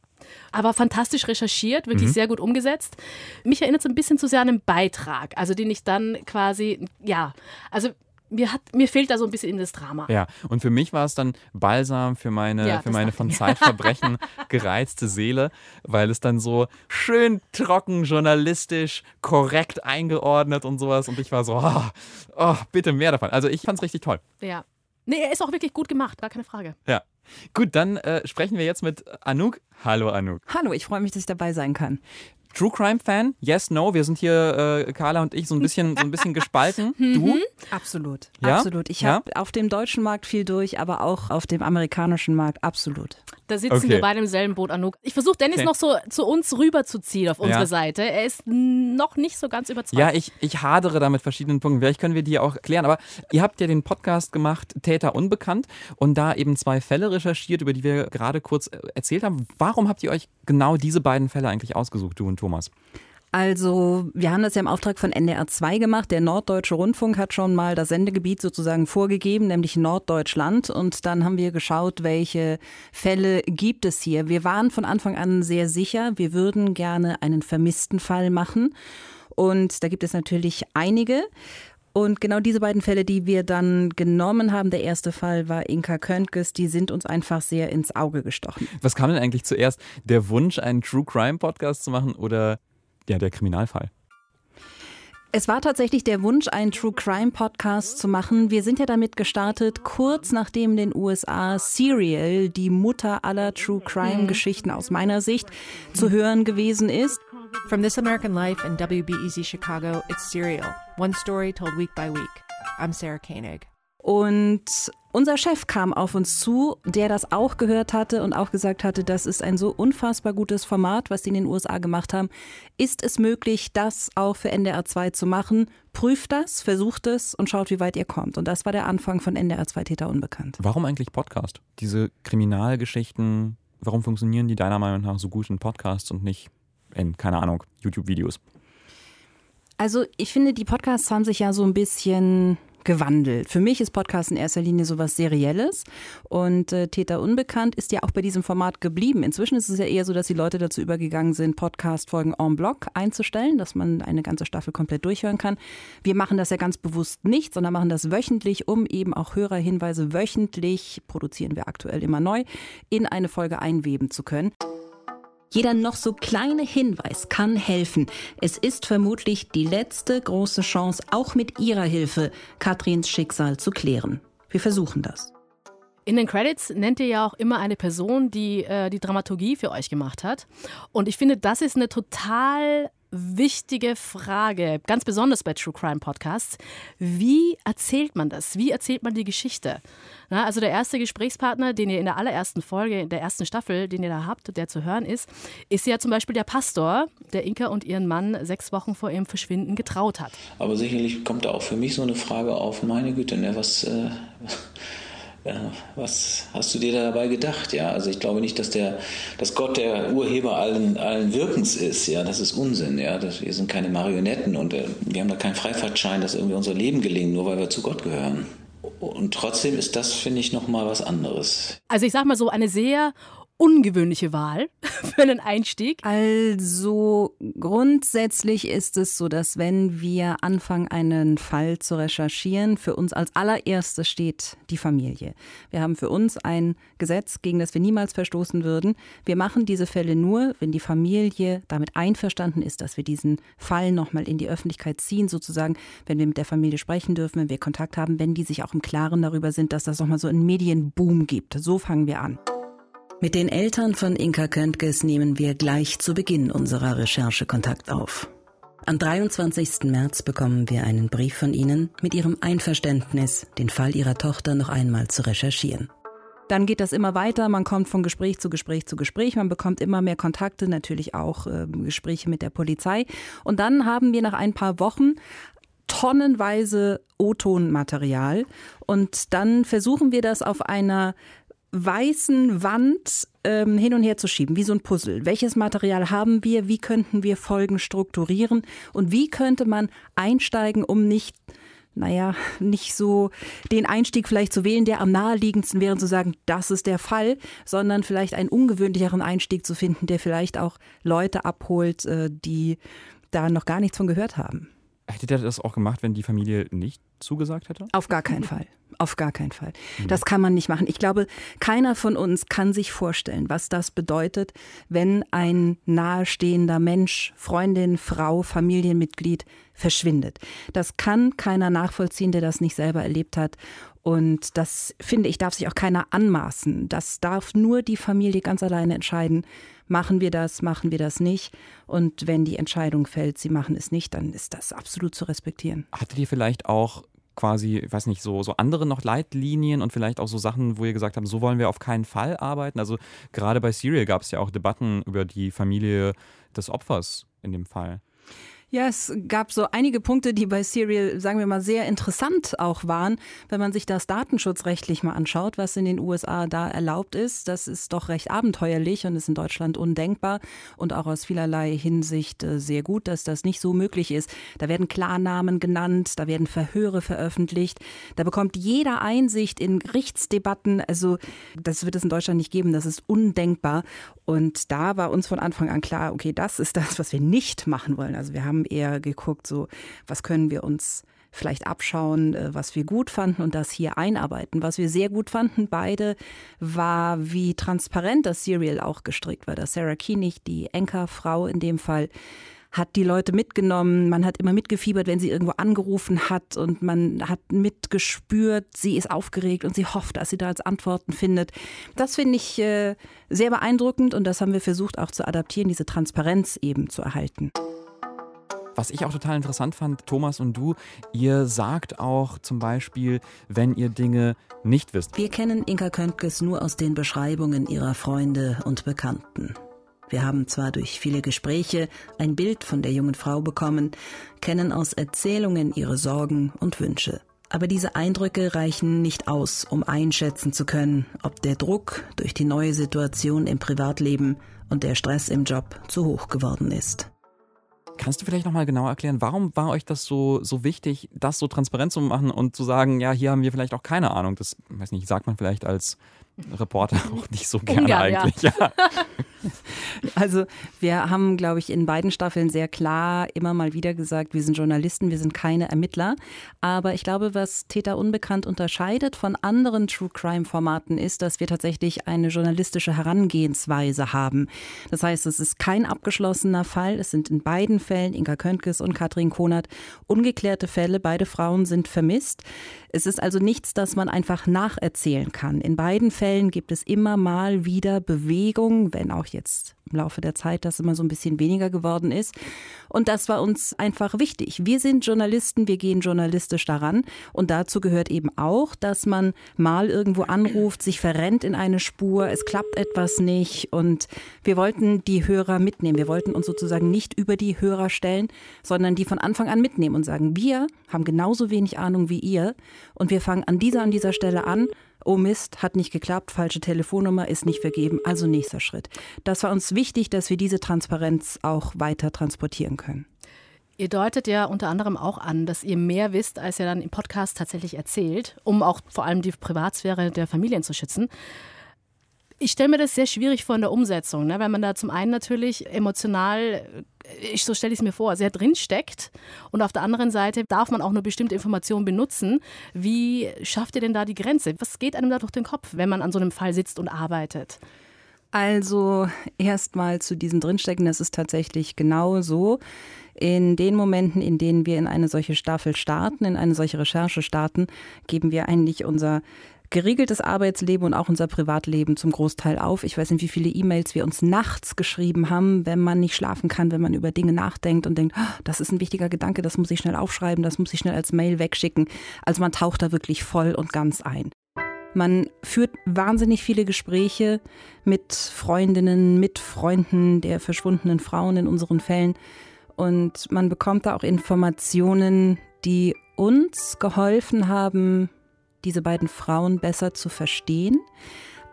Aber fantastisch recherchiert, wirklich mhm. sehr gut umgesetzt. Mich erinnert es ein bisschen zu sehr an einen Beitrag, also den ich dann quasi, ja, also mir, hat, mir fehlt da so ein bisschen in das Drama. Ja, und für mich war es dann Balsam für meine, ja, für meine von Zeitverbrechen (laughs) gereizte Seele, weil es dann so schön trocken, journalistisch, korrekt eingeordnet und sowas. Und ich war so, oh, oh bitte mehr davon. Also ich fand es richtig toll. Ja. Nee, er ist auch wirklich gut gemacht, gar keine Frage. Ja. Gut, dann äh, sprechen wir jetzt mit Anouk. Hallo Anouk. Hallo, ich freue mich, dass ich dabei sein kann. True Crime Fan? Yes, no. Wir sind hier, äh, Carla und ich, so ein bisschen, so ein bisschen gespalten. (laughs) Mhm. Du? Absolut. Ja? Absolut. Ich habe ja? auf dem deutschen Markt viel durch, aber auch auf dem amerikanischen Markt absolut. Da sitzen okay. wir beide im selben Boot, Anouk. Ich versuche Dennis okay. noch so zu uns rüberzuziehen auf unsere ja. Seite. Er ist noch nicht so ganz überzeugt. Ja, ich, ich hadere da mit verschiedenen Punkten. Vielleicht können wir die auch klären. Aber ihr habt ja den Podcast gemacht, Täter unbekannt, und da eben zwei Fälle recherchiert, über die wir gerade kurz äh, erzählt haben. Warum habt ihr euch genau diese beiden Fälle eigentlich ausgesucht, du und Thomas? Also, wir haben das ja im Auftrag von NDR 2 gemacht. Der Norddeutsche Rundfunk hat schon mal das Sendegebiet sozusagen vorgegeben, nämlich Norddeutschland. Und dann haben wir geschaut, welche Fälle gibt es hier. Wir waren von Anfang an sehr sicher, wir würden gerne einen vermissten Fall machen. Und da gibt es natürlich einige. Und genau diese beiden Fälle, die wir dann genommen haben, der erste Fall war Inka Köntges, die sind uns einfach sehr ins Auge gestochen. Was kam denn eigentlich zuerst? Der Wunsch, einen True Crime Podcast zu machen oder ja, der Kriminalfall? Es war tatsächlich der Wunsch, einen True Crime Podcast zu machen. Wir sind ja damit gestartet, kurz nachdem in den USA Serial, die Mutter aller True Crime Geschichten aus meiner Sicht, zu hören gewesen ist. From This American Life and WBEZ Chicago, it's Serial. One story told week by week. I'm Sarah Koenig. Und unser Chef kam auf uns zu, der das auch gehört hatte und auch gesagt hatte, das ist ein so unfassbar gutes Format, was sie in den USA gemacht haben. Ist es möglich, das auch für NDR 2 zu machen? Prüft das, versucht es und schaut, wie weit ihr kommt. Und das war der Anfang von NDR 2 Täter Unbekannt. Warum eigentlich Podcast? Diese Kriminalgeschichten, warum funktionieren die deiner Meinung nach so gut in Podcasts und nicht in, keine Ahnung, YouTube-Videos? Also ich finde, die Podcasts haben sich ja so ein bisschen gewandelt. Für mich ist Podcast in erster Linie sowas Serielles und äh, Täter Unbekannt ist ja auch bei diesem Format geblieben. Inzwischen ist es ja eher so, dass die Leute dazu übergegangen sind, Podcast-Folgen en bloc einzustellen, dass man eine ganze Staffel komplett durchhören kann. Wir machen das ja ganz bewusst nicht, sondern machen das wöchentlich, um eben auch Hörerhinweise wöchentlich, produzieren wir aktuell immer neu, in eine Folge einweben zu können. Jeder noch so kleine Hinweis kann helfen. Es ist vermutlich die letzte große Chance, auch mit Ihrer Hilfe Katrins Schicksal zu klären. Wir versuchen das. In den Credits nennt ihr ja auch immer eine Person, die äh, die Dramaturgie für euch gemacht hat. Und ich finde, das ist eine total wichtige Frage, ganz besonders bei True Crime Podcasts. Wie erzählt man das? Wie erzählt man die Geschichte? Na, also der erste Gesprächspartner, den ihr in der allerersten Folge, in der ersten Staffel, den ihr da habt, der zu hören ist, ist ja zum Beispiel der Pastor, der Inka und ihren Mann sechs Wochen vor ihrem Verschwinden getraut hat. Aber sicherlich kommt da auch für mich so eine Frage auf, meine Güte, ne, was... Äh was hast du dir dabei gedacht? Ja, also ich glaube nicht, dass der, dass Gott der Urheber allen, allen Wirkens ist. Ja, das ist Unsinn. Ja, das, wir sind keine Marionetten und äh, wir haben da keinen Freifahrtschein, dass irgendwie unser Leben gelingt, nur weil wir zu Gott gehören. Und trotzdem ist das, finde ich, nochmal was anderes. Also ich sag mal so, eine sehr ungewöhnliche Wahl (laughs) für einen Einstieg? Also grundsätzlich ist es so, dass wenn wir anfangen, einen Fall zu recherchieren, für uns als allererstes steht die Familie. Wir haben für uns ein Gesetz, gegen das wir niemals verstoßen würden. Wir machen diese Fälle nur, wenn die Familie damit einverstanden ist, dass wir diesen Fall nochmal in die Öffentlichkeit ziehen, sozusagen, wenn wir mit der Familie sprechen dürfen, wenn wir Kontakt haben, wenn die sich auch im Klaren darüber sind, dass das nochmal so einen Medienboom gibt. So fangen wir an. Mit den Eltern von Inka Köntges nehmen wir gleich zu Beginn unserer Recherche Kontakt auf. Am 23. März bekommen wir einen Brief von Ihnen mit Ihrem Einverständnis, den Fall Ihrer Tochter noch einmal zu recherchieren. Dann geht das immer weiter, man kommt von Gespräch zu Gespräch zu Gespräch, man bekommt immer mehr Kontakte, natürlich auch äh, Gespräche mit der Polizei. Und dann haben wir nach ein paar Wochen tonnenweise O-Ton-Material und dann versuchen wir das auf einer weißen Wand ähm, hin und her zu schieben, wie so ein Puzzle. Welches Material haben wir? Wie könnten wir Folgen strukturieren? Und wie könnte man einsteigen, um nicht naja, nicht so den Einstieg vielleicht zu wählen, der am naheliegendsten wäre, zu sagen, das ist der Fall, sondern vielleicht einen ungewöhnlicheren Einstieg zu finden, der vielleicht auch Leute abholt, äh, die da noch gar nichts von gehört haben. Hättet ihr das auch gemacht, wenn die Familie nicht zugesagt hätte? Auf gar keinen Fall. Auf gar keinen Fall. Mhm. Das kann man nicht machen. Ich glaube, keiner von uns kann sich vorstellen, was das bedeutet, wenn ein nahestehender Mensch, Freundin, Frau, Familienmitglied verschwindet. Das kann keiner nachvollziehen, der das nicht selber erlebt hat. Und das finde ich, darf sich auch keiner anmaßen. Das darf nur die Familie ganz alleine entscheiden. Machen wir das, machen wir das nicht? Und wenn die Entscheidung fällt, sie machen es nicht, dann ist das absolut zu respektieren. Hattet ihr vielleicht auch quasi, ich weiß nicht, so, so andere noch Leitlinien und vielleicht auch so Sachen, wo ihr gesagt habt, so wollen wir auf keinen Fall arbeiten? Also gerade bei Serial gab es ja auch Debatten über die Familie des Opfers in dem Fall. Ja, es gab so einige Punkte, die bei Serial, sagen wir mal, sehr interessant auch waren, wenn man sich das datenschutzrechtlich mal anschaut, was in den USA da erlaubt ist. Das ist doch recht abenteuerlich und ist in Deutschland undenkbar und auch aus vielerlei Hinsicht äh, sehr gut, dass das nicht so möglich ist. Da werden Klarnamen genannt, da werden Verhöre veröffentlicht, da bekommt jeder Einsicht in Gerichtsdebatten. Also das wird es in Deutschland nicht geben, das ist undenkbar. Und da war uns von Anfang an klar, okay, das ist das, was wir nicht machen wollen. Also wir haben haben eher geguckt, so was können wir uns vielleicht abschauen, äh, was wir gut fanden und das hier einarbeiten. Was wir sehr gut fanden, beide, war, wie transparent das Serial auch gestrickt war. Dass Sarah Kienig, die Enkerfrau in dem Fall, hat die Leute mitgenommen, man hat immer mitgefiebert, wenn sie irgendwo angerufen hat und man hat mitgespürt, sie ist aufgeregt und sie hofft, dass sie da als Antworten findet. Das finde ich äh, sehr beeindruckend und das haben wir versucht auch zu adaptieren, diese Transparenz eben zu erhalten. Was ich auch total interessant fand, Thomas und du, ihr sagt auch zum Beispiel, wenn ihr Dinge nicht wisst. Wir kennen Inka Köntges nur aus den Beschreibungen ihrer Freunde und Bekannten. Wir haben zwar durch viele Gespräche ein Bild von der jungen Frau bekommen, kennen aus Erzählungen ihre Sorgen und Wünsche. Aber diese Eindrücke reichen nicht aus, um einschätzen zu können, ob der Druck durch die neue Situation im Privatleben und der Stress im Job zu hoch geworden ist. Kannst du vielleicht nochmal genauer erklären, warum war euch das so, so wichtig, das so transparent zu machen und zu sagen, ja, hier haben wir vielleicht auch keine Ahnung. Das, weiß nicht, sagt man vielleicht als Reporter auch nicht so gerne Ungern, eigentlich. Ja. ja. (laughs) (laughs) Also wir haben, glaube ich, in beiden Staffeln sehr klar immer mal wieder gesagt, wir sind Journalisten, wir sind keine Ermittler. Aber ich glaube, was Täter Unbekannt unterscheidet von anderen True Crime-Formaten ist, dass wir tatsächlich eine journalistische Herangehensweise haben. Das heißt, es ist kein abgeschlossener Fall. Es sind in beiden Fällen, Inka Köntges und Katrin Konert, ungeklärte Fälle. Beide Frauen sind vermisst. Es ist also nichts, das man einfach nacherzählen kann. In beiden Fällen gibt es immer mal wieder Bewegung, wenn auch jetzt im Laufe der Zeit das immer so ein bisschen weniger geworden ist. Und das war uns einfach wichtig. Wir sind Journalisten, wir gehen journalistisch daran. Und dazu gehört eben auch, dass man mal irgendwo anruft, sich verrennt in eine Spur, es klappt etwas nicht. Und wir wollten die Hörer mitnehmen. Wir wollten uns sozusagen nicht über die Hörer stellen, sondern die von Anfang an mitnehmen und sagen, wir haben genauso wenig Ahnung wie ihr. Und wir fangen an dieser an dieser Stelle an oh Mist, hat nicht geklappt, falsche Telefonnummer ist nicht vergeben, also nächster Schritt. Das war uns wichtig, dass wir diese Transparenz auch weiter transportieren können. Ihr deutet ja unter anderem auch an, dass ihr mehr wisst, als ihr dann im Podcast tatsächlich erzählt, um auch vor allem die Privatsphäre der Familien zu schützen. Ich stelle mir das sehr schwierig vor in der Umsetzung, ne? weil man da zum einen natürlich emotional, äh, ich, so stelle ich es mir vor, sehr drin steckt und auf der anderen Seite darf man auch nur bestimmte Informationen benutzen. Wie schafft ihr denn da die Grenze? Was geht einem da durch den Kopf, wenn man an so einem Fall sitzt und arbeitet? Also erstmal zu diesem Drinstecken, das ist tatsächlich genau so. In den Momenten, in denen wir in eine solche Staffel starten, in eine solche Recherche starten, geben wir eigentlich unser geregeltes Arbeitsleben und auch unser Privatleben zum Großteil auf. Ich weiß nicht, wie viele E-Mails wir uns nachts geschrieben haben, wenn man nicht schlafen kann, wenn man über Dinge nachdenkt und denkt, oh, das ist ein wichtiger Gedanke, das muss ich schnell aufschreiben, das muss ich schnell als Mail wegschicken. Also man taucht da wirklich voll und ganz ein. Man führt wahnsinnig viele Gespräche mit Freundinnen, mit Freunden der verschwundenen Frauen in unseren Fällen. Und man bekommt da auch Informationen, die uns geholfen haben, diese beiden Frauen besser zu verstehen,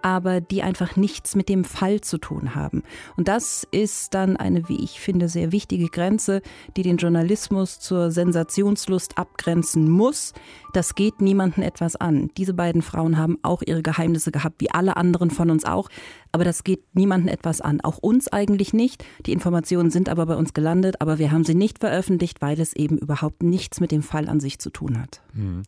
aber die einfach nichts mit dem Fall zu tun haben. Und das ist dann eine, wie ich finde, sehr wichtige Grenze, die den Journalismus zur Sensationslust abgrenzen muss. Das geht niemanden etwas an. Diese beiden Frauen haben auch ihre Geheimnisse gehabt, wie alle anderen von uns auch. Aber das geht niemanden etwas an. Auch uns eigentlich nicht. Die Informationen sind aber bei uns gelandet, aber wir haben sie nicht veröffentlicht, weil es eben überhaupt nichts mit dem Fall an sich zu tun hat. Hm.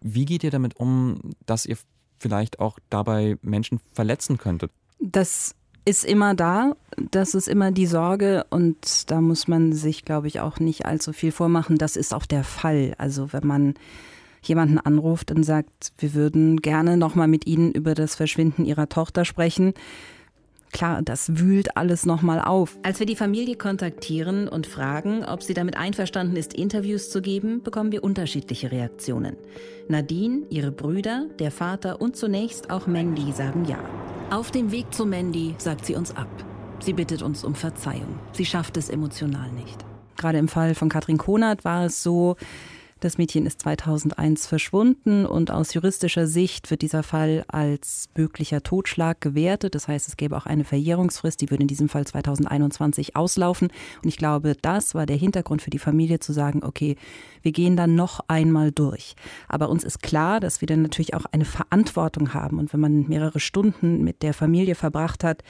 Wie geht ihr damit um, dass ihr vielleicht auch dabei Menschen verletzen könntet? Das ist immer da, das ist immer die Sorge und da muss man sich, glaube ich, auch nicht allzu viel vormachen. Das ist auch der Fall. Also wenn man jemanden anruft und sagt, wir würden gerne nochmal mit Ihnen über das Verschwinden Ihrer Tochter sprechen, Klar, das wühlt alles nochmal auf. Als wir die Familie kontaktieren und fragen, ob sie damit einverstanden ist, Interviews zu geben, bekommen wir unterschiedliche Reaktionen. Nadine, ihre Brüder, der Vater und zunächst auch Mandy sagen ja. Auf dem Weg zu Mandy sagt sie uns ab. Sie bittet uns um Verzeihung. Sie schafft es emotional nicht. Gerade im Fall von Katrin Konert war es so, das Mädchen ist 2001 verschwunden und aus juristischer Sicht wird dieser Fall als möglicher Totschlag gewertet. Das heißt, es gäbe auch eine Verjährungsfrist, die würde in diesem Fall 2021 auslaufen. Und ich glaube, das war der Hintergrund für die Familie zu sagen, okay, wir gehen dann noch einmal durch. Aber uns ist klar, dass wir dann natürlich auch eine Verantwortung haben. Und wenn man mehrere Stunden mit der Familie verbracht hat,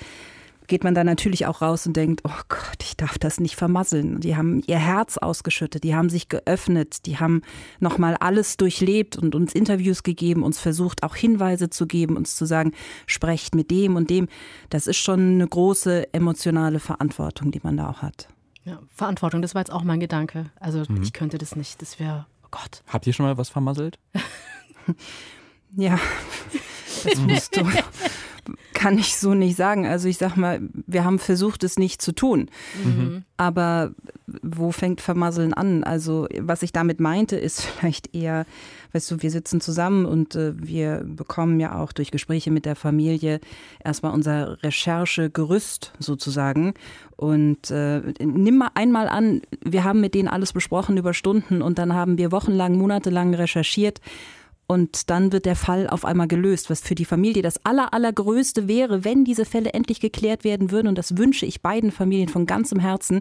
geht man da natürlich auch raus und denkt, oh Gott, ich darf das nicht vermasseln. Die haben ihr Herz ausgeschüttet, die haben sich geöffnet, die haben nochmal alles durchlebt und uns Interviews gegeben, uns versucht auch Hinweise zu geben, uns zu sagen, sprecht mit dem und dem. Das ist schon eine große emotionale Verantwortung, die man da auch hat. Ja, Verantwortung, das war jetzt auch mein Gedanke. Also mhm. ich könnte das nicht, das wäre, oh Gott. Habt ihr schon mal was vermasselt? (laughs) ja, (laughs) das musst du kann ich so nicht sagen. Also ich sag mal, wir haben versucht, es nicht zu tun. Mhm. Aber wo fängt Vermasseln an? Also was ich damit meinte, ist (laughs) vielleicht eher, weißt du, wir sitzen zusammen und äh, wir bekommen ja auch durch Gespräche mit der Familie erstmal unser Recherchegerüst sozusagen. Und äh, nimm mal einmal an, wir haben mit denen alles besprochen über Stunden und dann haben wir wochenlang, monatelang recherchiert und dann wird der Fall auf einmal gelöst, was für die Familie das aller, allergrößte wäre, wenn diese Fälle endlich geklärt werden würden. Und das wünsche ich beiden Familien von ganzem Herzen.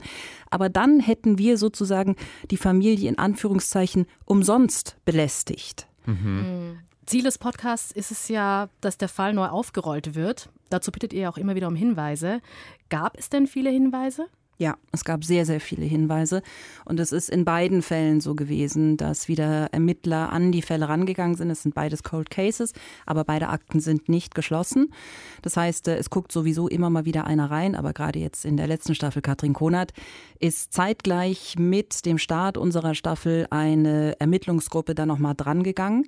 Aber dann hätten wir sozusagen die Familie in Anführungszeichen umsonst belästigt. Mhm. Ziel des Podcasts ist es ja, dass der Fall neu aufgerollt wird. Dazu bittet ihr auch immer wieder um Hinweise. Gab es denn viele Hinweise? Ja, es gab sehr, sehr viele Hinweise. Und es ist in beiden Fällen so gewesen, dass wieder Ermittler an die Fälle rangegangen sind. Es sind beides Cold Cases, aber beide Akten sind nicht geschlossen. Das heißt, äh, es guckt sowieso immer mal wieder einer rein. Aber gerade jetzt in der letzten Staffel, Katrin Konert, ist zeitgleich mit dem Start unserer Staffel eine Ermittlungsgruppe da nochmal dran gegangen.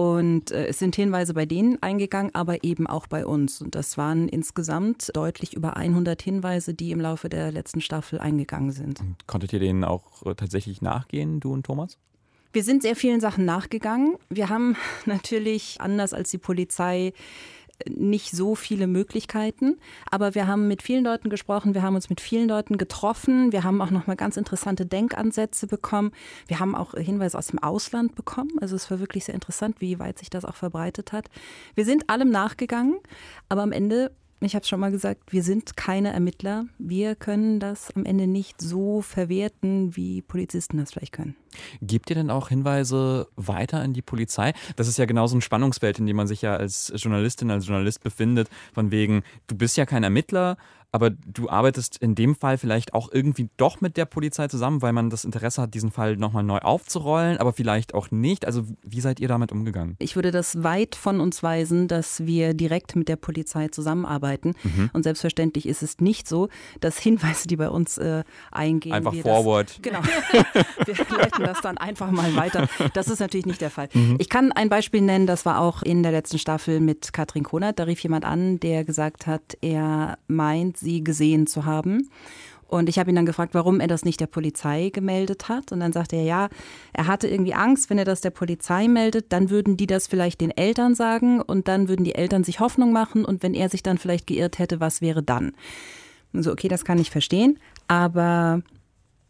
Und äh, es sind Hinweise bei denen eingegangen, aber eben auch bei uns. Und das waren insgesamt deutlich über 100 Hinweise, die im Laufe der letzten Staffel eingegangen sind. Und konntet ihr denen auch äh, tatsächlich nachgehen, du und Thomas? Wir sind sehr vielen Sachen nachgegangen. Wir haben (laughs) natürlich, anders als die Polizei, nicht so viele Möglichkeiten. Aber wir haben mit vielen Leuten gesprochen, wir haben uns mit vielen Leuten getroffen, wir haben auch nochmal ganz interessante Denkansätze bekommen. Wir haben auch Hinweise aus dem Ausland bekommen. Also es war wirklich sehr interessant, wie weit sich das auch verbreitet hat. Wir sind allem nachgegangen, aber am Ende ich habe schon mal gesagt, wir sind keine Ermittler. Wir können das am Ende nicht so verwerten, wie Polizisten das vielleicht können. Gebt ihr denn auch Hinweise weiter an die Polizei? Das ist ja genau so ein Spannungsfeld, in dem man sich ja als Journalistin, als Journalist befindet, von wegen, du bist ja kein Ermittler, aber du arbeitest in dem Fall vielleicht auch irgendwie doch mit der Polizei zusammen, weil man das Interesse hat, diesen Fall nochmal neu aufzurollen, aber vielleicht auch nicht. Also wie seid ihr damit umgegangen? Ich würde das weit von uns weisen, dass wir direkt mit der Polizei zusammenarbeiten. Mhm. Und selbstverständlich ist es nicht so, dass Hinweise, die bei uns äh, eingehen, einfach forward. Das, genau. (laughs) wir leiten das dann einfach mal weiter. Das ist natürlich nicht der Fall. Mhm. Ich kann ein Beispiel nennen, das war auch in der letzten Staffel mit Katrin Konert. Da rief jemand an, der gesagt hat, er meint, sie gesehen zu haben. Und ich habe ihn dann gefragt, warum er das nicht der Polizei gemeldet hat. Und dann sagte er, ja, er hatte irgendwie Angst, wenn er das der Polizei meldet, dann würden die das vielleicht den Eltern sagen und dann würden die Eltern sich Hoffnung machen. Und wenn er sich dann vielleicht geirrt hätte, was wäre dann? Und so, okay, das kann ich verstehen. Aber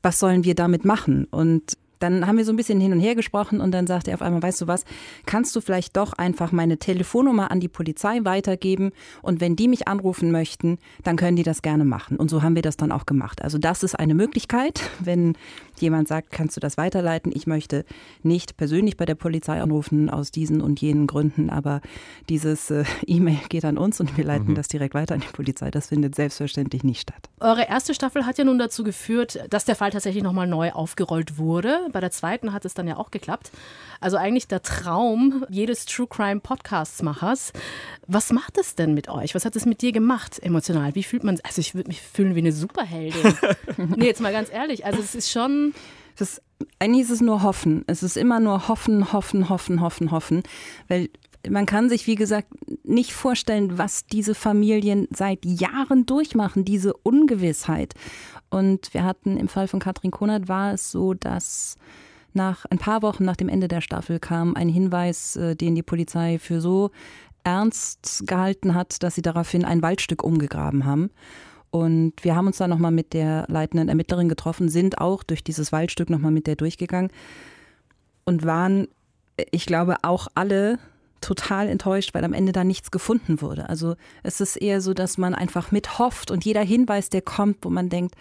was sollen wir damit machen? Und dann haben wir so ein bisschen hin und her gesprochen und dann sagte er auf einmal, weißt du was, kannst du vielleicht doch einfach meine Telefonnummer an die Polizei weitergeben und wenn die mich anrufen möchten, dann können die das gerne machen. Und so haben wir das dann auch gemacht. Also das ist eine Möglichkeit, (laughs) wenn jemand sagt, kannst du das weiterleiten? Ich möchte nicht persönlich bei der Polizei anrufen aus diesen und jenen Gründen, aber dieses äh, (laughs) E-Mail geht an uns und wir leiten mhm. das direkt weiter an die Polizei. Das findet selbstverständlich nicht statt. Eure erste Staffel hat ja nun dazu geführt, dass der Fall tatsächlich nochmal neu aufgerollt wurde. Bei der zweiten hat es dann ja auch geklappt. Also eigentlich der Traum jedes True Crime Podcasts Machers. Was macht es denn mit euch? Was hat es mit dir gemacht emotional? Wie fühlt man es? Also ich würde mich fühlen wie eine Superheldin. (laughs) nee, jetzt mal ganz ehrlich. Also es ist schon das, eigentlich ist es nur Hoffen. Es ist immer nur Hoffen, Hoffen, Hoffen, Hoffen, Hoffen. Weil man kann sich, wie gesagt, nicht vorstellen, was diese Familien seit Jahren durchmachen, diese Ungewissheit. Und wir hatten im Fall von Katrin Konert war es so, dass nach ein paar Wochen nach dem Ende der Staffel kam ein Hinweis, äh, den die Polizei für so ernst gehalten hat, dass sie daraufhin ein Waldstück umgegraben haben. Und wir haben uns dann nochmal mit der leitenden Ermittlerin getroffen, sind auch durch dieses Waldstück nochmal mit der durchgegangen und waren, ich glaube, auch alle total enttäuscht, weil am Ende da nichts gefunden wurde. Also es ist eher so, dass man einfach mithofft und jeder Hinweis, der kommt, wo man denkt,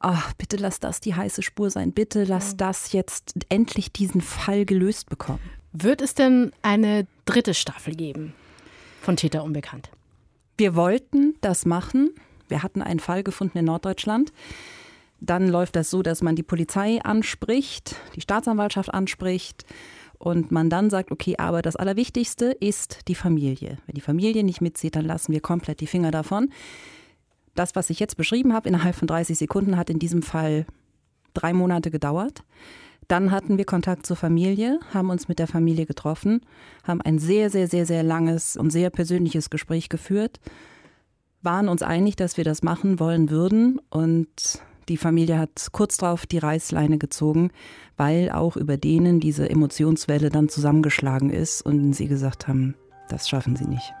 ach, bitte lass das die heiße Spur sein, bitte lass das jetzt endlich diesen Fall gelöst bekommen. Wird es denn eine dritte Staffel geben von Täter Unbekannt? Wir wollten das machen. Wir hatten einen Fall gefunden in Norddeutschland. Dann läuft das so, dass man die Polizei anspricht, die Staatsanwaltschaft anspricht und man dann sagt, okay, aber das Allerwichtigste ist die Familie. Wenn die Familie nicht mitzieht, dann lassen wir komplett die Finger davon. Das, was ich jetzt beschrieben habe, innerhalb von 30 Sekunden, hat in diesem Fall drei Monate gedauert. Dann hatten wir Kontakt zur Familie, haben uns mit der Familie getroffen, haben ein sehr, sehr, sehr, sehr langes und sehr persönliches Gespräch geführt waren uns einig, dass wir das machen wollen würden und die Familie hat kurz darauf die Reißleine gezogen, weil auch über denen diese Emotionswelle dann zusammengeschlagen ist und sie gesagt haben, das schaffen sie nicht.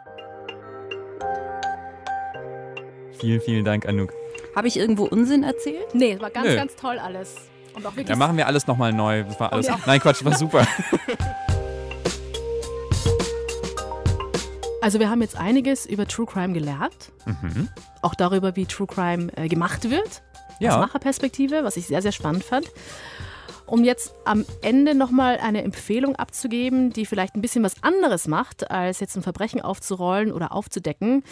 Vielen, vielen Dank, Anouk. Habe ich irgendwo Unsinn erzählt? Nee, war ganz, Nö. ganz toll alles. Und auch wirklich. Ja, machen wir alles nochmal neu. Das war alles. Nein, Quatsch, war super. (laughs) Also wir haben jetzt einiges über True Crime gelernt. Mhm. Auch darüber, wie True Crime äh, gemacht wird. Ja. Aus Macherperspektive, was ich sehr, sehr spannend fand. Um jetzt am Ende nochmal eine Empfehlung abzugeben, die vielleicht ein bisschen was anderes macht, als jetzt ein Verbrechen aufzurollen oder aufzudecken,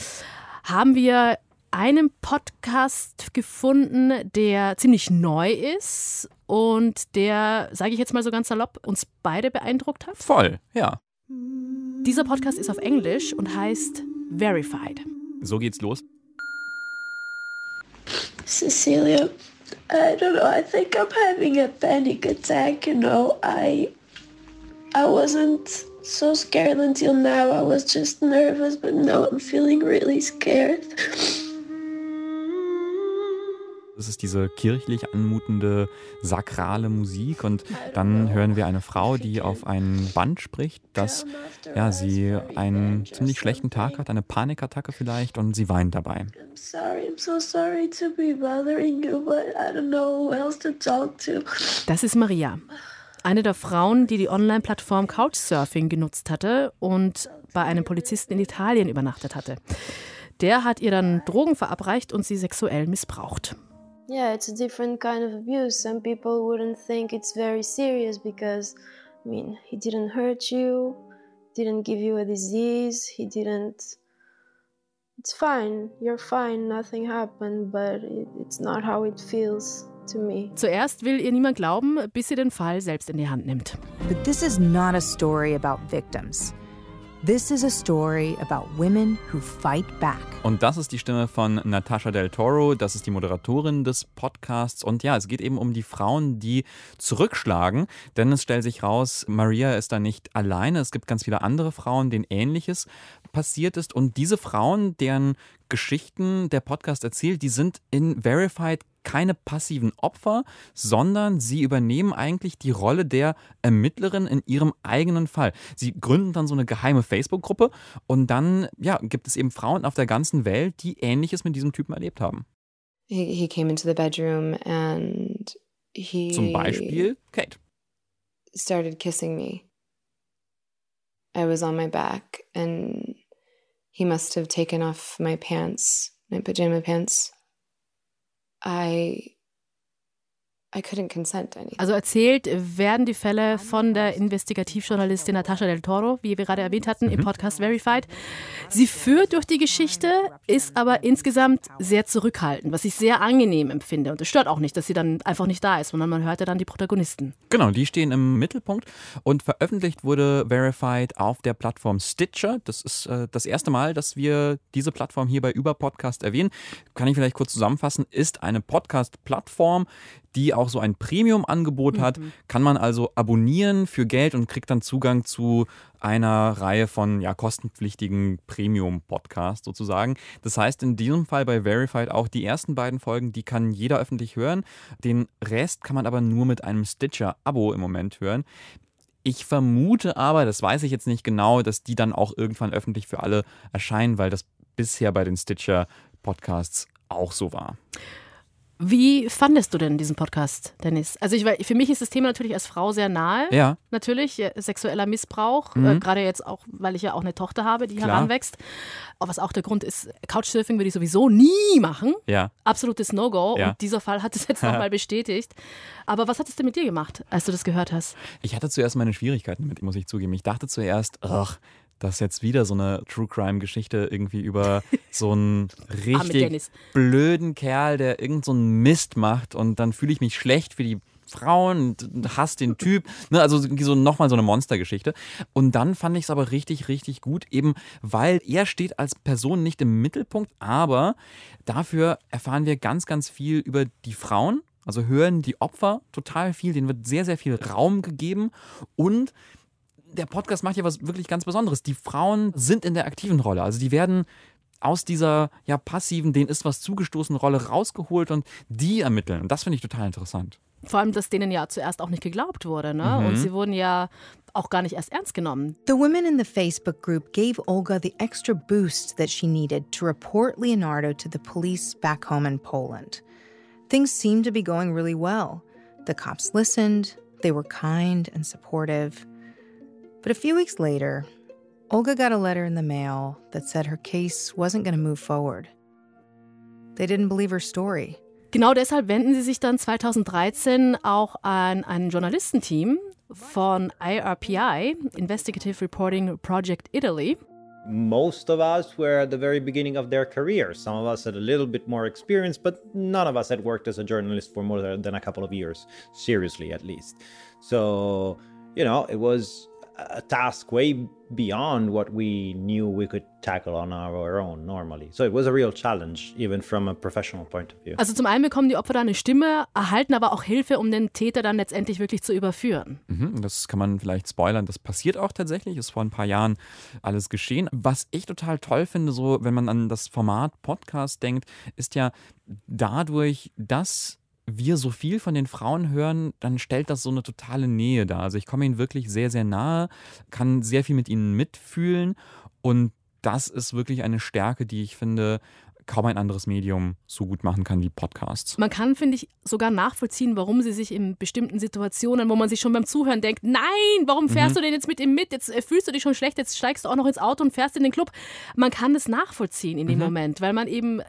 haben wir einen Podcast gefunden, der ziemlich neu ist und der, sage ich jetzt mal so ganz salopp, uns beide beeindruckt hat. Voll, ja. Dieser Podcast ist auf Englisch und heißt Verified. So geht's los. Cecilia, I don't know. I think I'm having a panic attack. You know, I I wasn't so scared until now. I was just nervous, but now I'm feeling really scared. Das ist diese kirchlich anmutende, sakrale Musik. Und dann hören wir eine Frau, die auf ein Band spricht, dass ja, sie einen ziemlich schlechten Tag hat, eine Panikattacke vielleicht, und sie weint dabei. Das ist Maria. Eine der Frauen, die die Online-Plattform Couchsurfing genutzt hatte und bei einem Polizisten in Italien übernachtet hatte. Der hat ihr dann Drogen verabreicht und sie sexuell missbraucht. Yeah, it's a different kind of abuse. Some people wouldn't think it's very serious because, I mean, he didn't hurt you, didn't give you a disease, he didn't. It's fine, you're fine, nothing happened, but it, it's not how it feels. To me. Zuerst will ihr niemand glauben, bis sie den Fall selbst in die Hand nimmt. But this is not a story about victims. This is a story about women who fight back. Und das ist die Stimme von Natasha Del Toro, das ist die Moderatorin des Podcasts. Und ja, es geht eben um die Frauen, die zurückschlagen, denn es stellt sich raus, Maria ist da nicht alleine. Es gibt ganz viele andere Frauen, denen ähnliches passiert ist. Und diese Frauen, deren Geschichten der Podcast erzählt, die sind in Verified keine passiven Opfer, sondern sie übernehmen eigentlich die Rolle der Ermittlerin in ihrem eigenen Fall. Sie gründen dann so eine geheime Facebook-Gruppe und dann ja, gibt es eben Frauen auf der ganzen Welt, die Ähnliches mit diesem Typen erlebt haben. He, he came into the bedroom and he... Zum Beispiel Kate. started kissing me. I was on my back and he must have taken off my pants, my pajama pants. I Also erzählt werden die Fälle von der Investigativjournalistin Natascha del Toro, wie wir gerade erwähnt hatten, mhm. im Podcast Verified. Sie führt durch die Geschichte, ist aber insgesamt sehr zurückhaltend, was ich sehr angenehm empfinde. Und es stört auch nicht, dass sie dann einfach nicht da ist, sondern man hört ja dann die Protagonisten. Genau, die stehen im Mittelpunkt und veröffentlicht wurde Verified auf der Plattform Stitcher. Das ist äh, das erste Mal, dass wir diese Plattform hier bei Über Podcast erwähnen. Kann ich vielleicht kurz zusammenfassen, ist eine Podcast-Plattform, die auch so ein Premium-Angebot hat, mhm. kann man also abonnieren für Geld und kriegt dann Zugang zu einer Reihe von ja, kostenpflichtigen Premium-Podcasts sozusagen. Das heißt in diesem Fall bei Verified auch die ersten beiden Folgen, die kann jeder öffentlich hören. Den Rest kann man aber nur mit einem Stitcher-Abo im Moment hören. Ich vermute aber, das weiß ich jetzt nicht genau, dass die dann auch irgendwann öffentlich für alle erscheinen, weil das bisher bei den Stitcher-Podcasts auch so war. Wie fandest du denn diesen Podcast, Dennis? Also ich, für mich ist das Thema natürlich als Frau sehr nahe. Ja. Natürlich, sexueller Missbrauch. Mhm. Äh, Gerade jetzt auch, weil ich ja auch eine Tochter habe, die Klar. heranwächst. Aber was auch der Grund ist, Couchsurfing würde ich sowieso nie machen. Ja. Absolutes No-Go. Ja. Und dieser Fall hat es jetzt (laughs) nochmal bestätigt. Aber was hat es denn mit dir gemacht, als du das gehört hast? Ich hatte zuerst meine Schwierigkeiten damit, muss ich zugeben. Ich dachte zuerst, ach, dass jetzt wieder so eine True Crime Geschichte irgendwie über (laughs) so einen richtig blöden Kerl, der irgend so einen Mist macht und dann fühle ich mich schlecht für die Frauen und hasse den (laughs) Typ. Ne, also so nochmal so eine Monstergeschichte. Und dann fand ich es aber richtig, richtig gut, eben weil er steht als Person nicht im Mittelpunkt, aber dafür erfahren wir ganz, ganz viel über die Frauen. Also hören die Opfer total viel, denen wird sehr, sehr viel Raum gegeben und der Podcast macht ja was wirklich ganz Besonderes. Die Frauen sind in der aktiven Rolle. Also die werden aus dieser ja passiven, denen ist was zugestoßen Rolle rausgeholt und die ermitteln. Und das finde ich total interessant. Vor allem, dass denen ja zuerst auch nicht geglaubt wurde, ne? Mhm. Und sie wurden ja auch gar nicht erst ernst genommen. The women in the Facebook group gave Olga the extra boost that she needed to report Leonardo to the police back home in Poland. Things seemed to be going really well. The cops listened, they were kind and supportive. But a few weeks later, Olga got a letter in the mail that said her case wasn't going to move forward. They didn't believe her story. Genau deshalb wenden sie sich dann 2013 auch an ein Journalistenteam von IRPI, Investigative Reporting Project Italy. Most of us were at the very beginning of their career. Some of us had a little bit more experience, but none of us had worked as a journalist for more than a couple of years, seriously at least. So, you know, it was a task way beyond what we knew we could tackle on our own normally. So it was a real challenge, even from a professional point of view. Also zum einen bekommen die Opfer da eine Stimme, erhalten aber auch Hilfe, um den Täter dann letztendlich wirklich zu überführen. Mhm, das kann man vielleicht spoilern. Das passiert auch tatsächlich. Ist vor ein paar Jahren alles geschehen. Was ich total toll finde, so wenn man an das Format Podcast denkt, ist ja dadurch, dass wir so viel von den Frauen hören, dann stellt das so eine totale Nähe dar. Also ich komme ihnen wirklich sehr, sehr nahe, kann sehr viel mit ihnen mitfühlen und das ist wirklich eine Stärke, die ich finde, kaum ein anderes Medium so gut machen kann wie Podcasts. Man kann, finde ich, sogar nachvollziehen, warum sie sich in bestimmten Situationen, wo man sich schon beim Zuhören denkt, nein, warum fährst mhm. du denn jetzt mit ihm mit? Jetzt äh, fühlst du dich schon schlecht, jetzt steigst du auch noch ins Auto und fährst in den Club. Man kann es nachvollziehen in dem mhm. Moment, weil man eben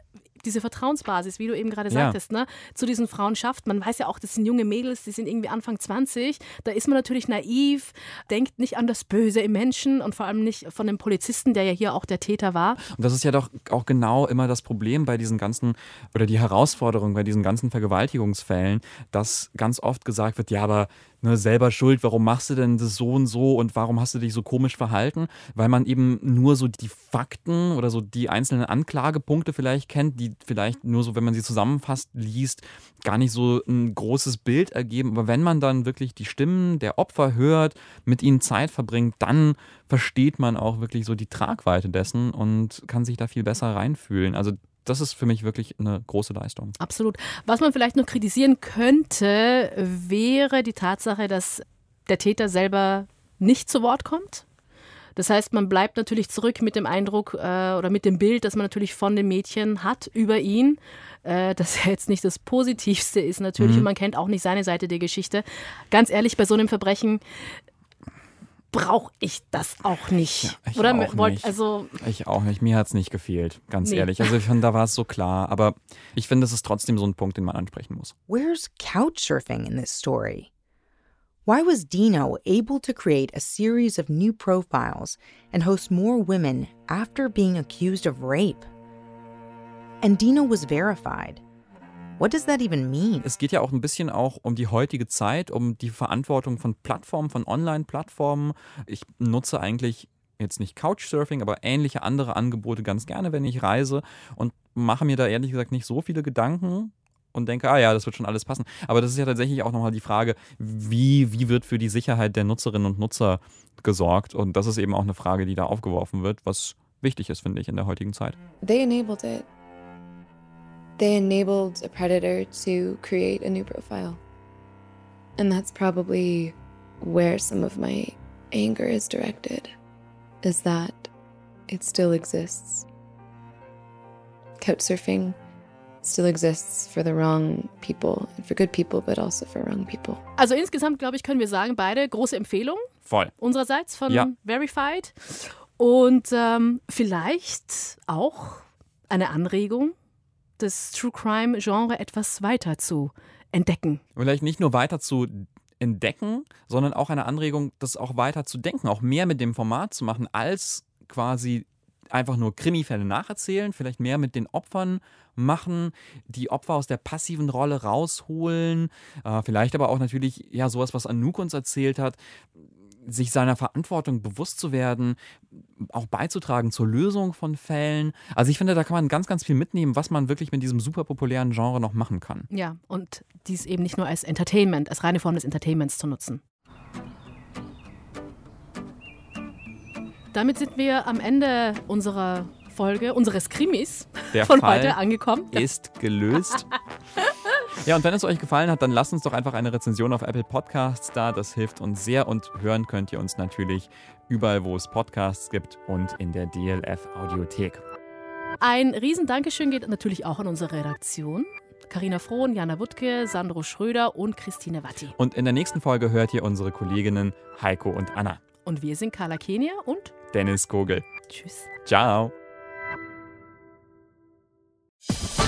diese Vertrauensbasis, wie du eben gerade sagtest, ja. ne, zu diesen Frauen schafft. Man weiß ja auch, das sind junge Mädels, die sind irgendwie Anfang 20. Da ist man natürlich naiv, denkt nicht an das Böse im Menschen und vor allem nicht von dem Polizisten, der ja hier auch der Täter war. Und das ist ja doch auch genau immer das Problem bei diesen ganzen oder die Herausforderung bei diesen ganzen Vergewaltigungsfällen, dass ganz oft gesagt wird, ja, aber ne, selber schuld, warum machst du denn das so und so und warum hast du dich so komisch verhalten? Weil man eben nur so die Fakten oder so die einzelnen Anklagepunkte vielleicht kennt, die vielleicht nur so, wenn man sie zusammenfasst, liest, gar nicht so ein großes Bild ergeben. Aber wenn man dann wirklich die Stimmen der Opfer hört, mit ihnen Zeit verbringt, dann versteht man auch wirklich so die Tragweite dessen und kann sich da viel besser reinfühlen. Also das ist für mich wirklich eine große Leistung. Absolut. Was man vielleicht noch kritisieren könnte, wäre die Tatsache, dass der Täter selber nicht zu Wort kommt Das heißt, man bleibt natürlich zurück mit dem Eindruck äh, oder mit dem Bild, das man natürlich von dem Mädchen hat über ihn, äh, dass er jetzt nicht das Positivste ist natürlich mhm. und man kennt auch nicht seine Seite der Geschichte. Ganz ehrlich, bei so einem Verbrechen brauche ich das auch nicht. Ja, ich Oder auch wollt, nicht. also ich auch nicht. Mir hat es nicht gefehlt, ganz nee. ehrlich. Also ich finde, da war es so klar. Aber ich finde, es ist trotzdem so ein Punkt, den man ansprechen muss. Where's Couchsurfing in this story? Why was Dino able to create a series of new profiles and host more women after being accused of rape? And Dino was verified. What does that even mean? Es geht ja auch ein bisschen auch um die heutige Zeit, um die Verantwortung von Plattformen, von Online-Plattformen. Ich nutze eigentlich jetzt nicht Couchsurfing, aber ähnliche andere Angebote ganz gerne, wenn ich reise und mache mir da ehrlich gesagt nicht so viele Gedanken und denke, ah ja, das wird schon alles passen. Aber das ist ja tatsächlich auch nochmal die Frage, wie, wie wird für die Sicherheit der Nutzerinnen und Nutzer gesorgt? Und das ist eben auch eine Frage, die da aufgeworfen wird, was wichtig ist, finde ich, in der heutigen Zeit. They enabled it. They enabled a predator to create a new profile. And that's probably where some of my anger is directed, is that it still exists. Couchsurfing still exists for the wrong people and for good people, but also for wrong people. Also insgesamt, glaube ich, können wir sagen, beide große Empfehlung. Voll. Unsererseits von ja. Verified. Und ähm, vielleicht auch eine Anregung das True Crime Genre etwas weiter zu entdecken. Vielleicht nicht nur weiter zu entdecken, sondern auch eine Anregung, das auch weiter zu denken, auch mehr mit dem Format zu machen, als quasi einfach nur Krimifälle nacherzählen, vielleicht mehr mit den Opfern machen, die Opfer aus der passiven Rolle rausholen, äh, vielleicht aber auch natürlich ja sowas, was Anouk uns erzählt hat, sich seiner Verantwortung bewusst zu werden, auch beizutragen zur Lösung von Fällen. Also ich finde, da kann man ganz, ganz viel mitnehmen, was man wirklich mit diesem super populären Genre noch machen kann. Ja, und dies eben nicht nur als Entertainment, als reine Form des Entertainments zu nutzen. Damit sind wir am Ende unserer Folge, unseres Krimis Der von Fall heute angekommen. (laughs) Ist gelöst. Ja, und wenn es euch gefallen hat, dann lasst uns doch einfach eine Rezension auf Apple Podcasts da. Das hilft uns sehr und hören könnt ihr uns natürlich überall, wo es Podcasts gibt und in der DLF Audiothek. Ein Riesendankeschön geht natürlich auch an unsere Redaktion. Karina Frohn, Jana Wuttke, Sandro Schröder und Christine Watti. Und in der nächsten Folge hört ihr unsere Kolleginnen Heiko und Anna. Und wir sind Carla Kenia und Dennis Kogel. Tschüss. Ciao. you